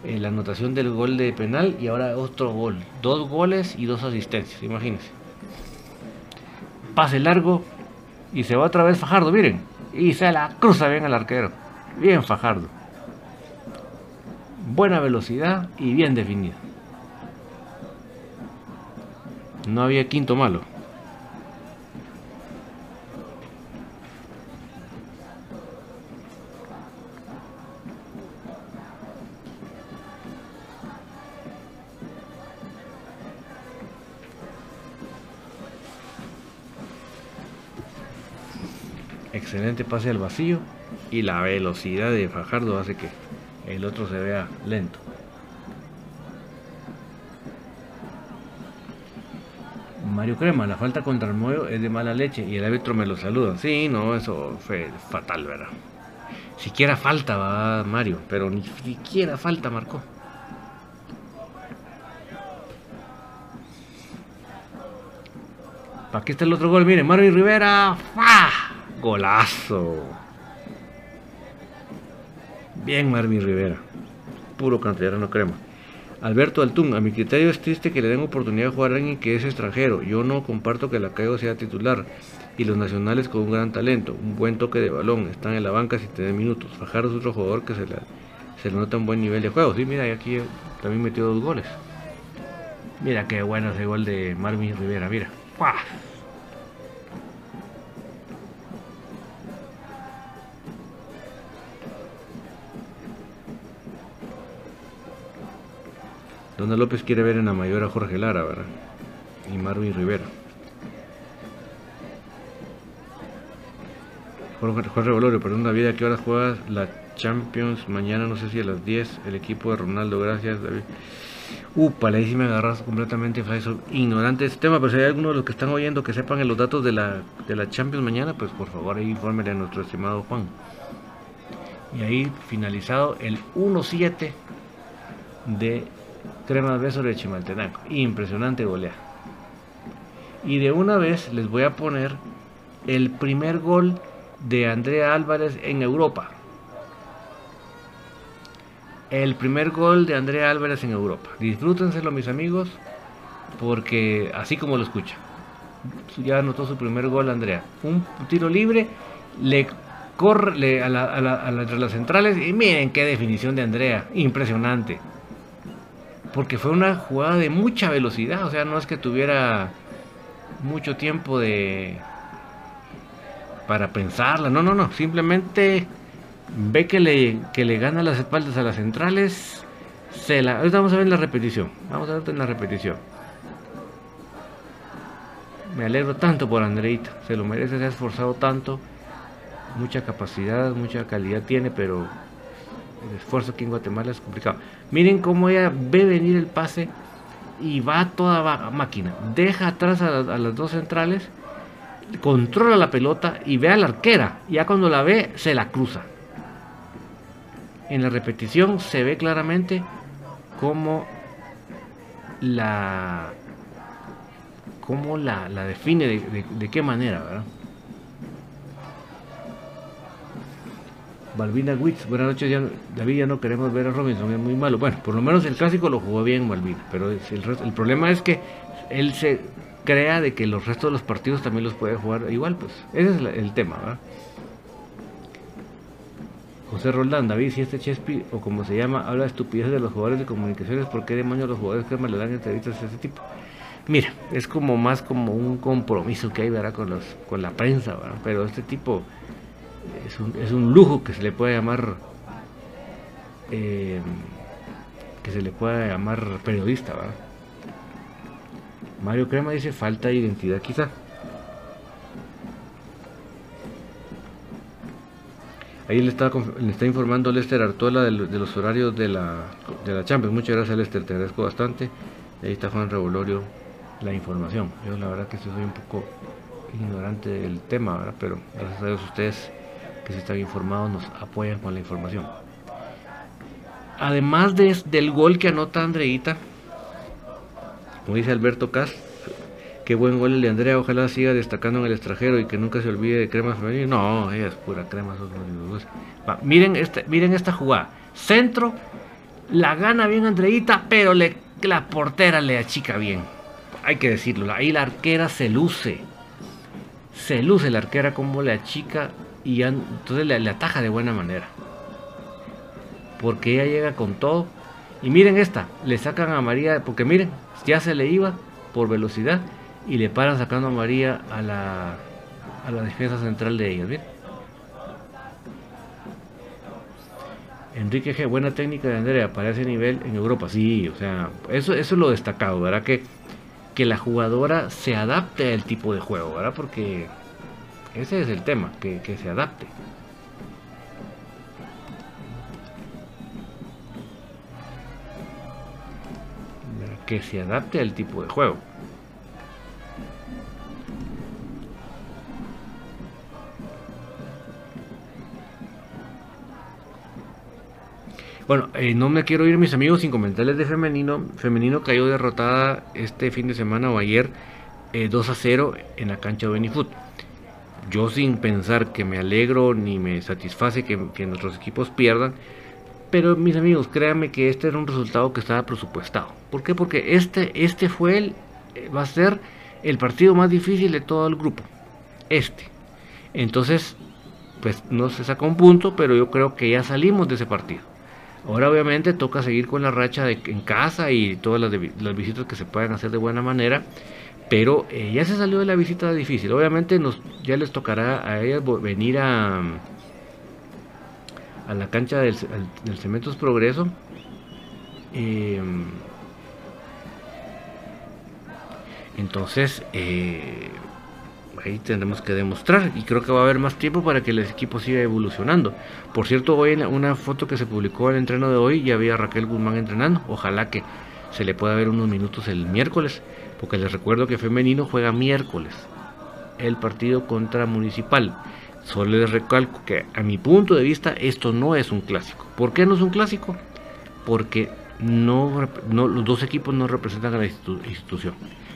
Eh, la anotación del gol de penal y ahora otro gol. Dos goles y dos asistencias, imagínense. Pase largo y se va otra vez Fajardo, miren y se la cruza bien al arquero. Bien Fajardo. Buena velocidad y bien definido. No había quinto malo. Excelente pase al vacío y la velocidad de Fajardo hace que el otro se vea lento. Mario Crema, la falta contra el Moyo es de mala leche y el árbitro me lo saluda. Sí, no, eso fue fatal, ¿verdad? Siquiera falta va Mario, pero ni siquiera falta marcó. Aquí está el otro gol, miren, Mario Rivera. ¡Fah! Golazo. Bien Marvin Rivera. Puro canterano crema. Alberto Altún, a mi criterio es triste que le den oportunidad de jugar a que es extranjero. Yo no comparto que la Caigo sea titular. Y los nacionales con un gran talento, un buen toque de balón, están en la banca sin tener minutos. Fajardo es otro jugador que se le, nota un buen nivel de juego. Sí, mira, y aquí también metió dos goles. Mira qué bueno ese gol de Marvin Rivera, mira. Donde López quiere ver en la mayor a Jorge Lara, ¿verdad? Y Marvin Rivera. Jorge, Bolorio, perdón David, ¿a qué hora juegas la Champions? Mañana, no sé si a las 10, el equipo de Ronaldo, gracias David. Upa, ahí sí me agarras completamente ignorante de este tema, pero si hay alguno de los que están oyendo que sepan los datos de la, de la Champions mañana, pues por favor ahí infórmenle a nuestro estimado Juan. Y ahí finalizado el 1-7 de Crema Beso de Chimaltenaco. Impresionante golea. Y de una vez les voy a poner el primer gol de Andrea Álvarez en Europa. El primer gol de Andrea Álvarez en Europa. Disfrútenselo mis amigos, porque así como lo escucha. Ya anotó su primer gol Andrea. Un tiro libre, le corre a, entre las centrales y miren qué definición de Andrea. Impresionante. Porque fue una jugada de mucha velocidad, o sea, no es que tuviera mucho tiempo de para pensarla, no, no, no, simplemente ve que le, que le gana las espaldas a las centrales, se la, ahorita vamos a ver la repetición, vamos a ver la repetición. Me alegro tanto por Andreita, se lo merece, se ha esforzado tanto, mucha capacidad, mucha calidad tiene, pero el esfuerzo aquí en Guatemala es complicado. Miren cómo ella ve venir el pase y va toda máquina. Deja atrás a, las dos centrales, controla la pelota y ve a la arquera. Ya cuando la ve, se la cruza. En la repetición se ve claramente cómo la cómo la, define, de, de qué manera, ¿verdad? Malvina Witz, buenas noches, David, ya no queremos ver a Robinson, es muy malo. Bueno, por lo menos el clásico lo jugó bien Malvina, pero el, problema es que él se crea de que los restos de los partidos también los puede jugar igual, pues ese es el tema, ¿verdad? José Roldán, David, si este Chespi, o como se llama, habla de estupidez de los jugadores de comunicaciones, ¿por qué demonios los jugadores que le dan entrevistas de ese tipo? Mira, es como más como un compromiso que hay, ¿verdad? Con, los, con la prensa, ¿verdad? Pero este tipo es un, es un lujo que se le puede llamar eh, que se le pueda llamar periodista ¿verdad? Mario Crema dice falta de identidad quizá ahí le está, le está informando Lester Artola de, los horarios de la, de la Champions muchas gracias Lester, te agradezco bastante ahí está Juan Revolorio la información yo la verdad que soy un poco ignorante del tema ¿verdad? pero gracias a Dios ustedes que se están informados nos apoyan con la información. Además de, del gol que anota Andreita, como dice Alberto Cas, qué buen gol el de Andrea, ojalá siga destacando en el extranjero y que nunca se olvide de crema femenina. No, ella es pura crema. miren, este, miren esta jugada. Centro, la gana bien Andreita, pero le, la portera le achica bien. Hay que decirlo, ahí la arquera se luce. Se luce la arquera como le achica y entonces le, ataja de buena manera. Porque ella llega con todo. Y miren esta, le sacan a María, porque miren, ya se le iba por velocidad y le paran sacando a María a la, a la defensa central de ellos. Enrique G, buena técnica de Andrea para ese nivel en Europa. Sí, o sea, eso, eso es lo destacado, ¿verdad? Que, que la jugadora se adapte al tipo de juego, ¿verdad? Porque ese es el tema, que, se adapte. Que se adapte al tipo de juego. Bueno, eh, no me quiero ir, mis amigos, sin comentarles de femenino. Femenino cayó derrotada este fin de semana o ayer 2 eh, a 0 en la cancha de Benifoot yo sin pensar que me alegro ni me satisface que, nuestros equipos pierdan, Pero mis amigos, créanme que este era un resultado que estaba presupuestado. ¿Por qué? Porque este, este fue el, eh, va a ser el partido más difícil de todo el grupo. Este. Entonces, pues no se sacó un punto, pero yo creo que ya salimos de ese partido. Ahora obviamente toca seguir con la racha en casa y todas las, las visitas que se puedan hacer de buena manera. Pero eh, ya se salió de la visita difícil. Obviamente nos, ya les tocará a ellas venir a, a la cancha del, del Cementos Progreso. Em, entonces, eh, ahí tendremos que demostrar y creo que va a haber más tiempo para que el equipo siga evolucionando. Por cierto, hoy en una foto que se publicó en el entreno de hoy ya había Raquel Guzmán entrenando. Ojalá que se le pueda ver unos minutos el miércoles, porque les recuerdo que femenino juega miércoles el partido contra Municipal. Solo les recalco que a mi punto de vista esto no es un clásico. ¿Por qué no es un clásico? Porque no, los dos equipos no representan a la institución.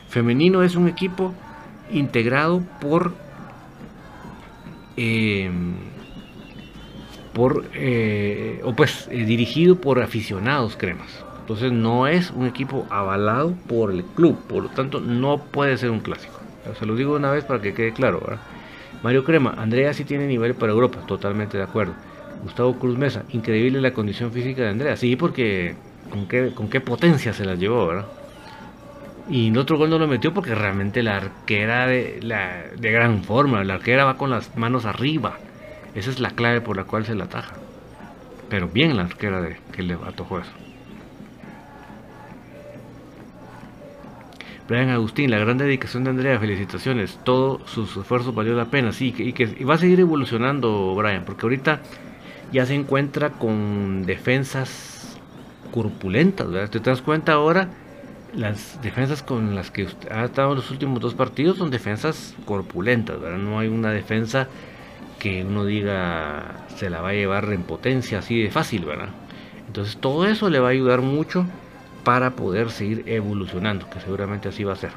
Femenino es un equipo integrado por eh, por eh, o pues eh, dirigido por aficionados cremas entonces no es un equipo avalado por el club por lo tanto no puede ser un clásico se lo digo una vez para que quede claro Mario Crema Andrea sí tiene nivel para Europa totalmente de acuerdo Gustavo Cruz Mesa increíble la condición física de Andrea sí porque con qué, con qué potencia se la llevó verdad y en otro gol no lo metió porque realmente la arquera de, la, de gran forma, la arquera va con las manos arriba. Esa es la clave por la cual se la ataja. Pero bien la arquera de, que le atojó eso. Brian Agustín, la gran dedicación de Andrea, felicitaciones. Todo su esfuerzo valió la pena. Sí, y que y va a seguir evolucionando Brian, porque ahorita ya se encuentra con defensas corpulentas. ¿verdad? ¿Te das cuenta ahora? las defensas con las que ha estado en los últimos dos partidos son defensas corpulentas, ¿verdad? No hay una defensa que uno diga se la va a llevar en potencia así de fácil, ¿verdad? Entonces todo eso le va a ayudar mucho para poder seguir evolucionando, que seguramente así va a ser.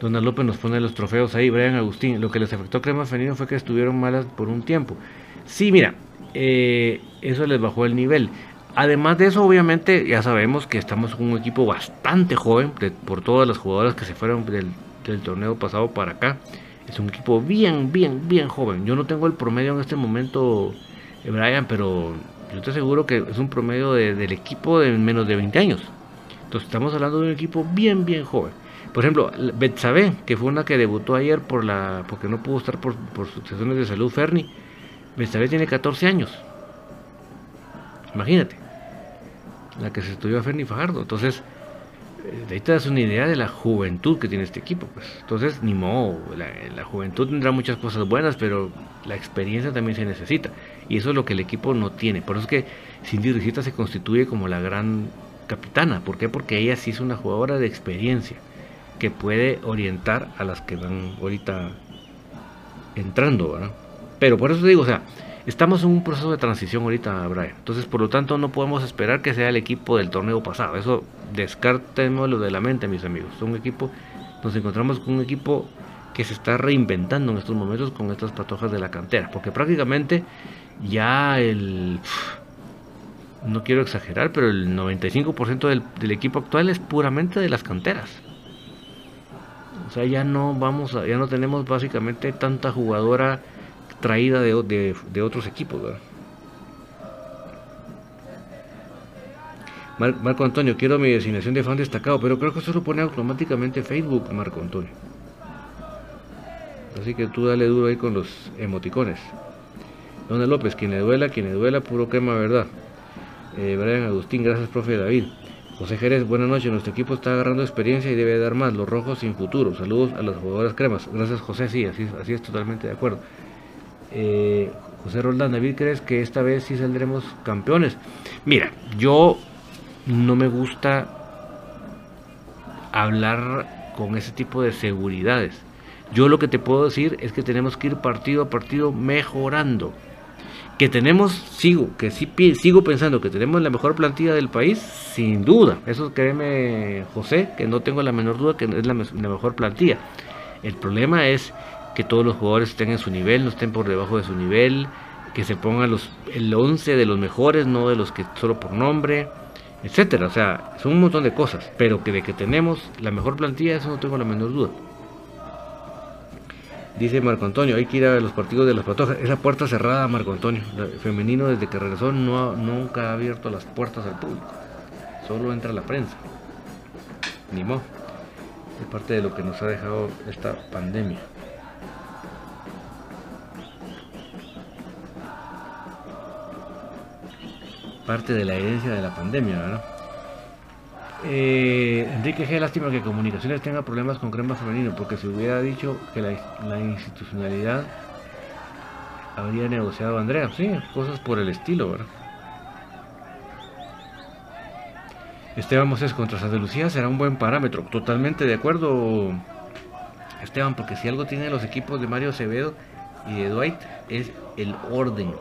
Dona López nos pone los trofeos ahí, Brian Agustín. Lo que les afectó a Crema Femenino fue que estuvieron malas por un tiempo. Sí, mira, eh, eso les bajó el nivel. Además de eso, obviamente, ya sabemos que estamos con un equipo bastante joven, por todas las jugadoras que se fueron del, torneo pasado para acá. Es un equipo bien, bien, bien joven. Yo no tengo el promedio en este momento, eh, Brian, pero yo te aseguro que es un promedio del equipo de menos de 20 años. Entonces estamos hablando de un equipo bien, bien joven. Por ejemplo, Betsabe, que fue una que debutó ayer por la, porque no pudo estar por, por sesiones de salud, Ferni Betsabe tiene 14 años. Imagínate. La que se estudió a Ferni Fajardo. Entonces, de ahí te das una idea de la juventud que tiene este equipo. Pues. Entonces, ni modo. La, juventud tendrá muchas cosas buenas, pero la experiencia también se necesita. Y eso es lo que el equipo no tiene. Por eso es que Cindy Risita se constituye como la gran capitana. ¿Por qué? Porque ella sí es una jugadora de experiencia que puede orientar a las que van ahorita entrando, ¿verdad? Pero por eso digo, o sea, estamos en un proceso de transición ahorita, Brian. Entonces, por lo tanto, no podemos esperar que sea el equipo del torneo pasado. Eso descartémoslo de la mente, mis amigos. Un equipo, nos encontramos con un equipo que se está reinventando en estos momentos con estas patojas de la cantera. Porque prácticamente ya el... No quiero exagerar, pero el 95% del, del equipo actual es puramente de las canteras. O sea, ya no vamos a, ya no tenemos básicamente tanta jugadora traída de, de, otros equipos. Marco Antonio, quiero mi designación de fan destacado, pero creo que eso lo pone automáticamente Facebook, Marco Antonio. Así que tú dale duro ahí con los emoticones. Don López, quien le duela, quien le duela, puro crema, verdad. Eh, Brian Agustín, gracias, profe David. José Jerez, buenas noches. Nuestro equipo está agarrando experiencia y debe dar más. Los rojos sin futuro. Saludos a las jugadoras cremas. Gracias, José. Sí, así, así es totalmente de acuerdo. Eh, José Roldán, David, ¿crees que esta vez sí saldremos campeones? Mira, yo no me gusta hablar con ese tipo de seguridades. Yo lo que te puedo decir es que tenemos que ir partido a partido mejorando. Que tenemos, sigo, que sí, sigo pensando que tenemos la mejor plantilla del país, sin duda. Eso créeme, José, que no tengo la menor duda que es la mejor plantilla. El problema es que todos los jugadores estén en su nivel, no estén por debajo de su nivel, que se pongan los, el 11 de los mejores, no de los que solo por nombre, etcétera. O sea, son un montón de cosas, pero que de que tenemos la mejor plantilla, eso no tengo la menor duda. Dice Marco Antonio, hay que ir a los partidos de las patojas. Esa puerta cerrada, Marco Antonio. El femenino desde que regresó no nunca ha abierto las puertas al público. Solo entra la prensa. Ni modo. Es parte de lo que nos ha dejado esta pandemia. Parte de la herencia de la pandemia, ¿verdad? Eh, Enrique G. Lástima que Comunicaciones tenga problemas con crema femenino, porque se hubiera dicho que la, institucionalidad habría negociado a Andrea. Sí, cosas por el estilo, ¿verdad? Esteban Moses contra Santa Lucía será un buen parámetro. Totalmente de acuerdo, Esteban, porque si algo tienen los equipos de Mario Acevedo y de Dwight es el orden.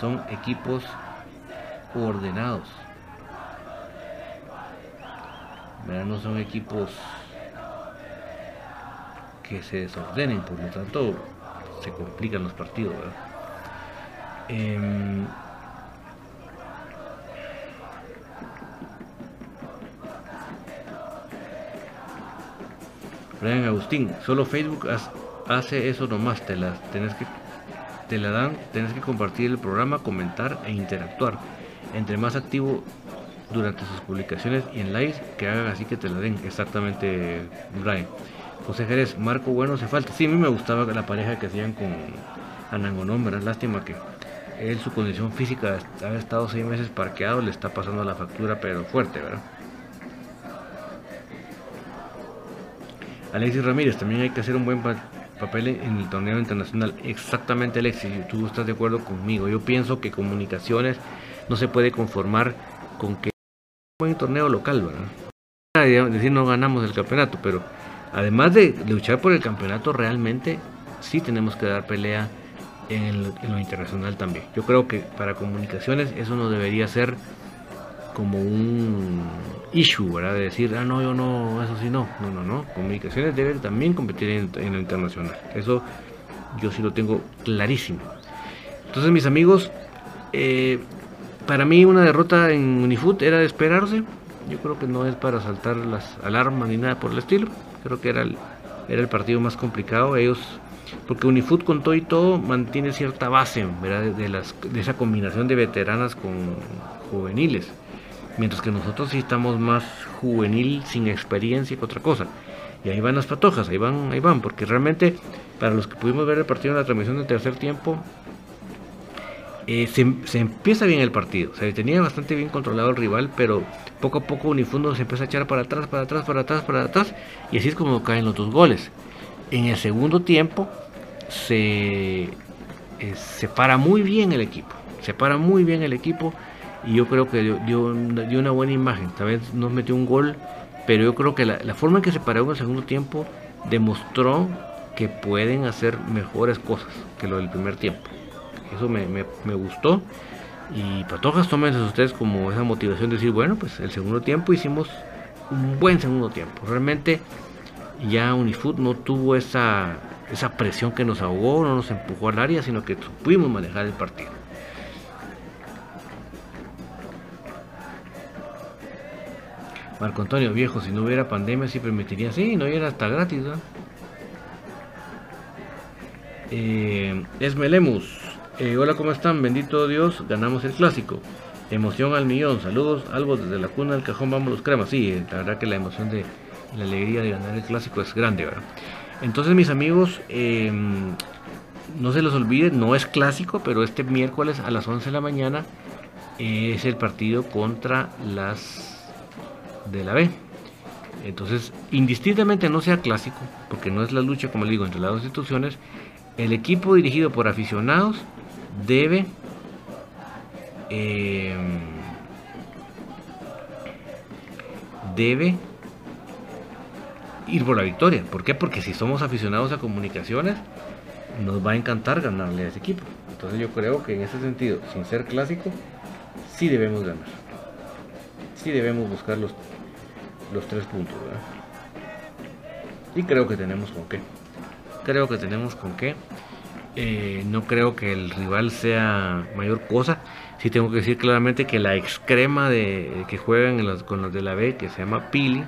Son equipos ordenados. No son equipos que se desordenen, por lo tanto se complican los partidos. Brian Agustín, solo Facebook hace eso nomás, te la, tenés que, te la dan, tenés que compartir el programa, comentar e interactuar. Entre más activo durante sus publicaciones y en live que hagan así que te la den. Exactamente, Brian. José Jerez, Marco Bueno se falta. Sí, a mí me gustaba la pareja que hacían con Anangonón, ¿verdad? Lástima que él, su condición física, ha estado seis meses parqueado, le está pasando la factura, pero fuerte, ¿verdad? Alexis Ramírez, también hay que hacer un buen papel en el torneo internacional. Exactamente, Alexis, tú estás de acuerdo conmigo. Yo pienso que comunicaciones no se puede conformar con que buen torneo local, ¿verdad? Decir no ganamos el campeonato, pero además de luchar por el campeonato, realmente sí tenemos que dar pelea en, lo internacional también. Yo creo que para comunicaciones eso no debería ser como un issue, ¿verdad? De decir, ah, no, yo no, eso sí no. No, no, no. Comunicaciones debe también competir en, lo internacional. Eso yo sí lo tengo clarísimo. Entonces, mis amigos, eh, para mí una derrota en Unifoot era de esperarse. Yo creo que no es para saltar las alarmas ni nada por el estilo. Creo que era el, era el partido más complicado. Ellos, porque Unifoot con todo y todo mantiene cierta base ¿verdad? De, las, de esa combinación de veteranas con juveniles. Mientras que nosotros sí estamos más juvenil, sin experiencia que otra cosa. Y ahí van las patojas, ahí van, ahí van, porque realmente para los que pudimos ver el partido en la transmisión del tercer tiempo, eh, se, empieza bien el partido. se tenía bastante bien controlado el rival, pero poco a poco Unifundo se empieza a echar para atrás, para atrás, para atrás, para atrás. Y así es como caen los dos goles. En el segundo tiempo se, eh, para muy bien el equipo. Se para muy bien el equipo. Y yo creo que dio, una buena imagen. Tal vez no metió un gol, pero yo creo que la, la forma en que se paró en el segundo tiempo demostró que pueden hacer mejores cosas que lo del primer tiempo. Eso me, gustó. Y Patojas, tómense ustedes como esa motivación de decir, bueno, pues el segundo tiempo hicimos un buen segundo tiempo. Realmente ya Unifoot no tuvo esa, esa presión que nos ahogó, no nos empujó al área, sino que pudimos manejar el partido. Marco Antonio, viejo, si no hubiera pandemia, si permitiría, sí, no era hasta gratis, ¿no? Eh, Esmelemus, eh, hola, ¿cómo están? Bendito Dios, ganamos el clásico. Emoción al millón. Saludos, algo desde la cuna del cajón, vamos los cremas. Sí, la verdad que la emoción de la alegría de ganar el clásico es grande, ¿verdad? Entonces, mis amigos, em, no se los olviden, no es clásico, pero este miércoles a las 11 de la mañana es el partido contra las de la B. Entonces, indistintamente no sea clásico, porque no es la lucha, como le digo, entre las dos instituciones, el equipo dirigido por aficionados debe em, debe ir por la victoria. ¿Por qué? Porque si somos aficionados a comunicaciones, nos va a encantar ganarle a ese equipo. Entonces yo creo que en ese sentido, sin ser clásico, sí debemos ganar. Sí debemos buscar los, los tres puntos. Y creo que tenemos con qué. creo que tenemos con qué. Eh, no creo que el rival sea mayor cosa. Sí tengo que decir claramente que la excrema de, que juegan con los de la B, que se llama Pili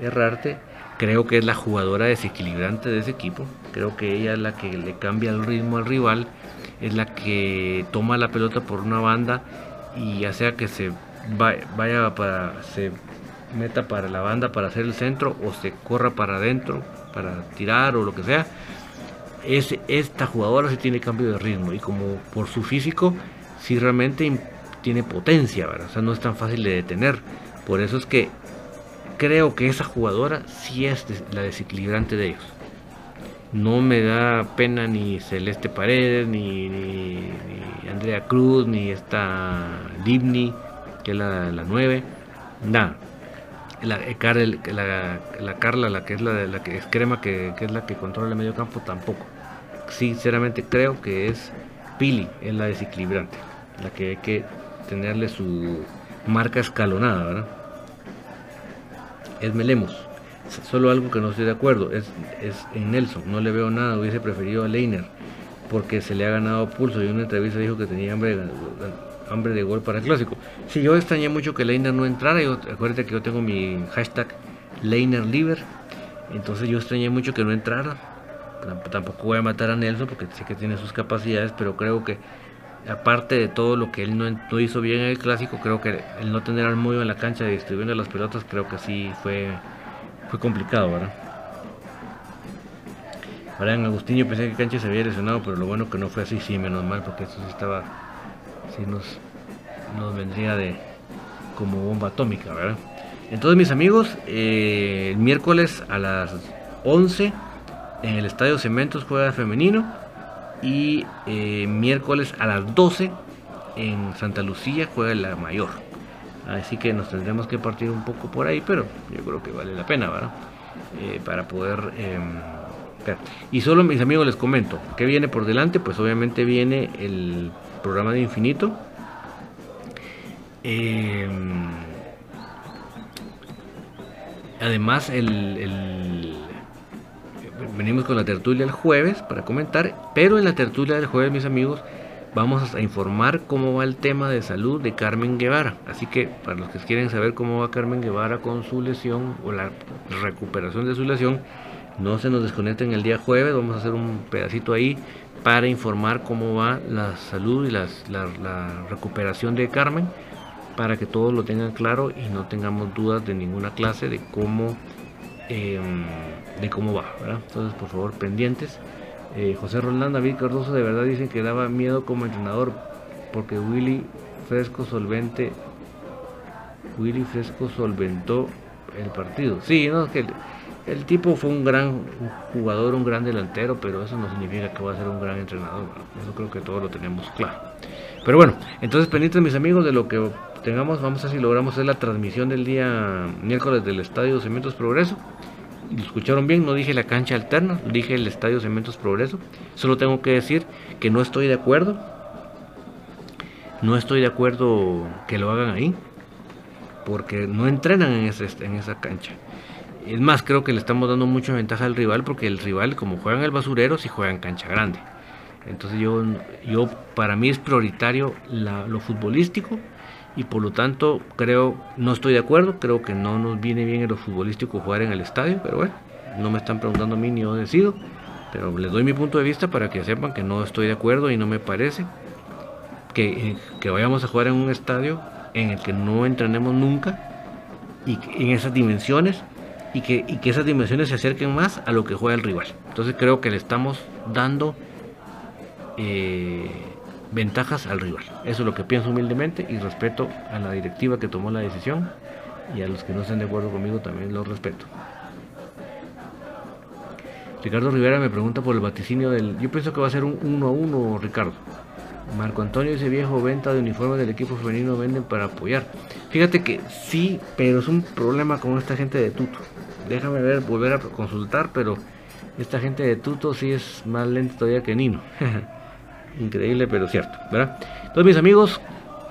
Errarte, creo que es la jugadora desequilibrante de ese equipo. Creo que ella es la que le cambia el ritmo al rival, es la que toma la pelota por una banda y ya sea que se vaya para se meta para la banda para hacer el centro o se corra para adentro para tirar o lo que sea es, esta jugadora sí tiene cambio de ritmo y como por su físico sí realmente tiene potencia o sea no es tan fácil de detener. Por eso es que creo que esa jugadora sí es la desequilibrante de ellos. No me da pena ni Celeste Paredes ni, Andrea Cruz ni esta Livni que es la, la 9 nada. La, eh, la, la, Carla, la que es la, la que es crema, que, es la que controla el medio campo, tampoco. Sinceramente creo que es Pili, es la desequilibrante, la que hay que tenerle su marca escalonada, ¿verdad? Es Melemos. Solo algo que no estoy de acuerdo es, es en Nelson. No le veo nada. Hubiese preferido a Leiner porque se le ha ganado pulso. Y en una entrevista dijo que tenía hambre hambre de gol para el clásico. Si yo extrañé mucho que Leiner no entrara, acuérdate que yo tengo mi hashtag LeinerLiver, entonces yo extrañé mucho que no entrara. Tampoco voy a matar a Nelson porque sé que tiene sus capacidades, pero creo que aparte de todo lo que él no, hizo bien en el clásico, creo que el no tener al Muyo en la cancha distribuyendo las pelotas, creo que sí fue, fue complicado, ¿verdad? Ahora en Agustín yo pensé que Cancha se había lesionado, pero lo bueno que no fue así, sí, menos mal, porque eso sí estaba nos, nos vendría de como bomba atómica, ¿verdad? Entonces, mis amigos, eh, el miércoles a las 11 en el Estadio Cementos juega femenino y eh, miércoles a las 12 en Santa Lucía juega la mayor. Así que nos tendremos que partir un poco por ahí, pero yo creo que vale la pena, ¿verdad? Eh, para poder... Em, y solo mis amigos les comento, ¿qué viene por delante? Pues obviamente viene el programa de Infinito. Em, además, el, venimos con la tertulia el jueves para comentar, pero en la tertulia del jueves, mis amigos, vamos a informar cómo va el tema de salud de Carmen Guevara. Así que para los que quieren saber cómo va Carmen Guevara con su lesión o la recuperación de su lesión, no se nos desconecten el día jueves, vamos a hacer un pedacito ahí para informar cómo va la salud y la, recuperación de Carmen, para que todos lo tengan claro y no tengamos dudas de ninguna clase de cómo, em, de cómo va. Entonces, por favor, pendientes. Eh, José Roland, David Cardoso, de verdad dicen que daba miedo como entrenador, porque Willy Fresco solvente, Willy Fresco solventó el partido. Sí, no, que el tipo fue un gran jugador, un gran delantero, pero eso no significa que va a ser un gran entrenador. eso creo que todos lo tenemos claro. Pero bueno, entonces pendientes mis amigos de lo que tengamos, vamos a ver si logramos hacer la transmisión del día miércoles del Estadio Cementos Progreso. Lo escucharon bien, no dije la cancha alterna, dije el Estadio Cementos Progreso. Solo tengo que decir que no estoy de acuerdo. No estoy de acuerdo que lo hagan ahí. Porque no entrenan en, ese, en esa cancha. Es más, creo que le estamos dando mucha ventaja al rival porque el rival, como juega en el basurero, sí juega en cancha grande. Entonces yo, yo para mí es prioritario lo futbolístico y por lo tanto creo, no estoy de acuerdo, creo que no nos viene bien en lo futbolístico jugar en el estadio, pero bueno, no me están preguntando a mí ni yo decido, pero les doy mi punto de vista para que sepan que no estoy de acuerdo y no me parece que, que vayamos a jugar en un estadio en el que no entrenemos nunca y en esas dimensiones y que, que esas dimensiones se acerquen más a lo que juega el rival. Entonces creo que le estamos dando eh, ventajas al rival. Eso es lo que pienso humildemente y respeto a la directiva que tomó la decisión y a los que no estén de acuerdo conmigo también los respeto. Ricardo Rivera me pregunta por el vaticinio del... Yo pienso que va a ser un 1 a 1, Ricardo. Marco Antonio, ese viejo venta de uniformes del equipo femenino venden para apoyar. Fíjate que sí, pero es un problema con esta gente de Tuto. Déjame ver, volver a consultar, pero esta gente de Tuto sí es más lenta todavía que Nino. Increíble, pero cierto, ¿verdad? Entonces, mis amigos,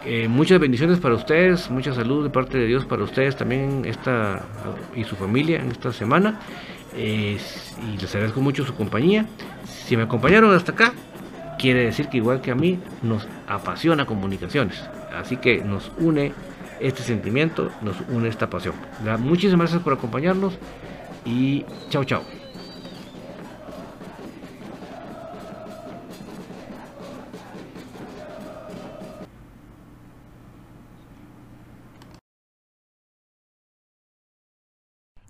Eh, muchas bendiciones para ustedes, mucha salud de parte de Dios para ustedes también esta y su familia en esta semana. y les agradezco mucho su compañía. Si me acompañaron hasta acá, quiere decir que igual que a mí nos apasiona comunicaciones. Así que nos une este sentimiento, nos une esta pasión. Muchísimas gracias por acompañarnos y chao chao.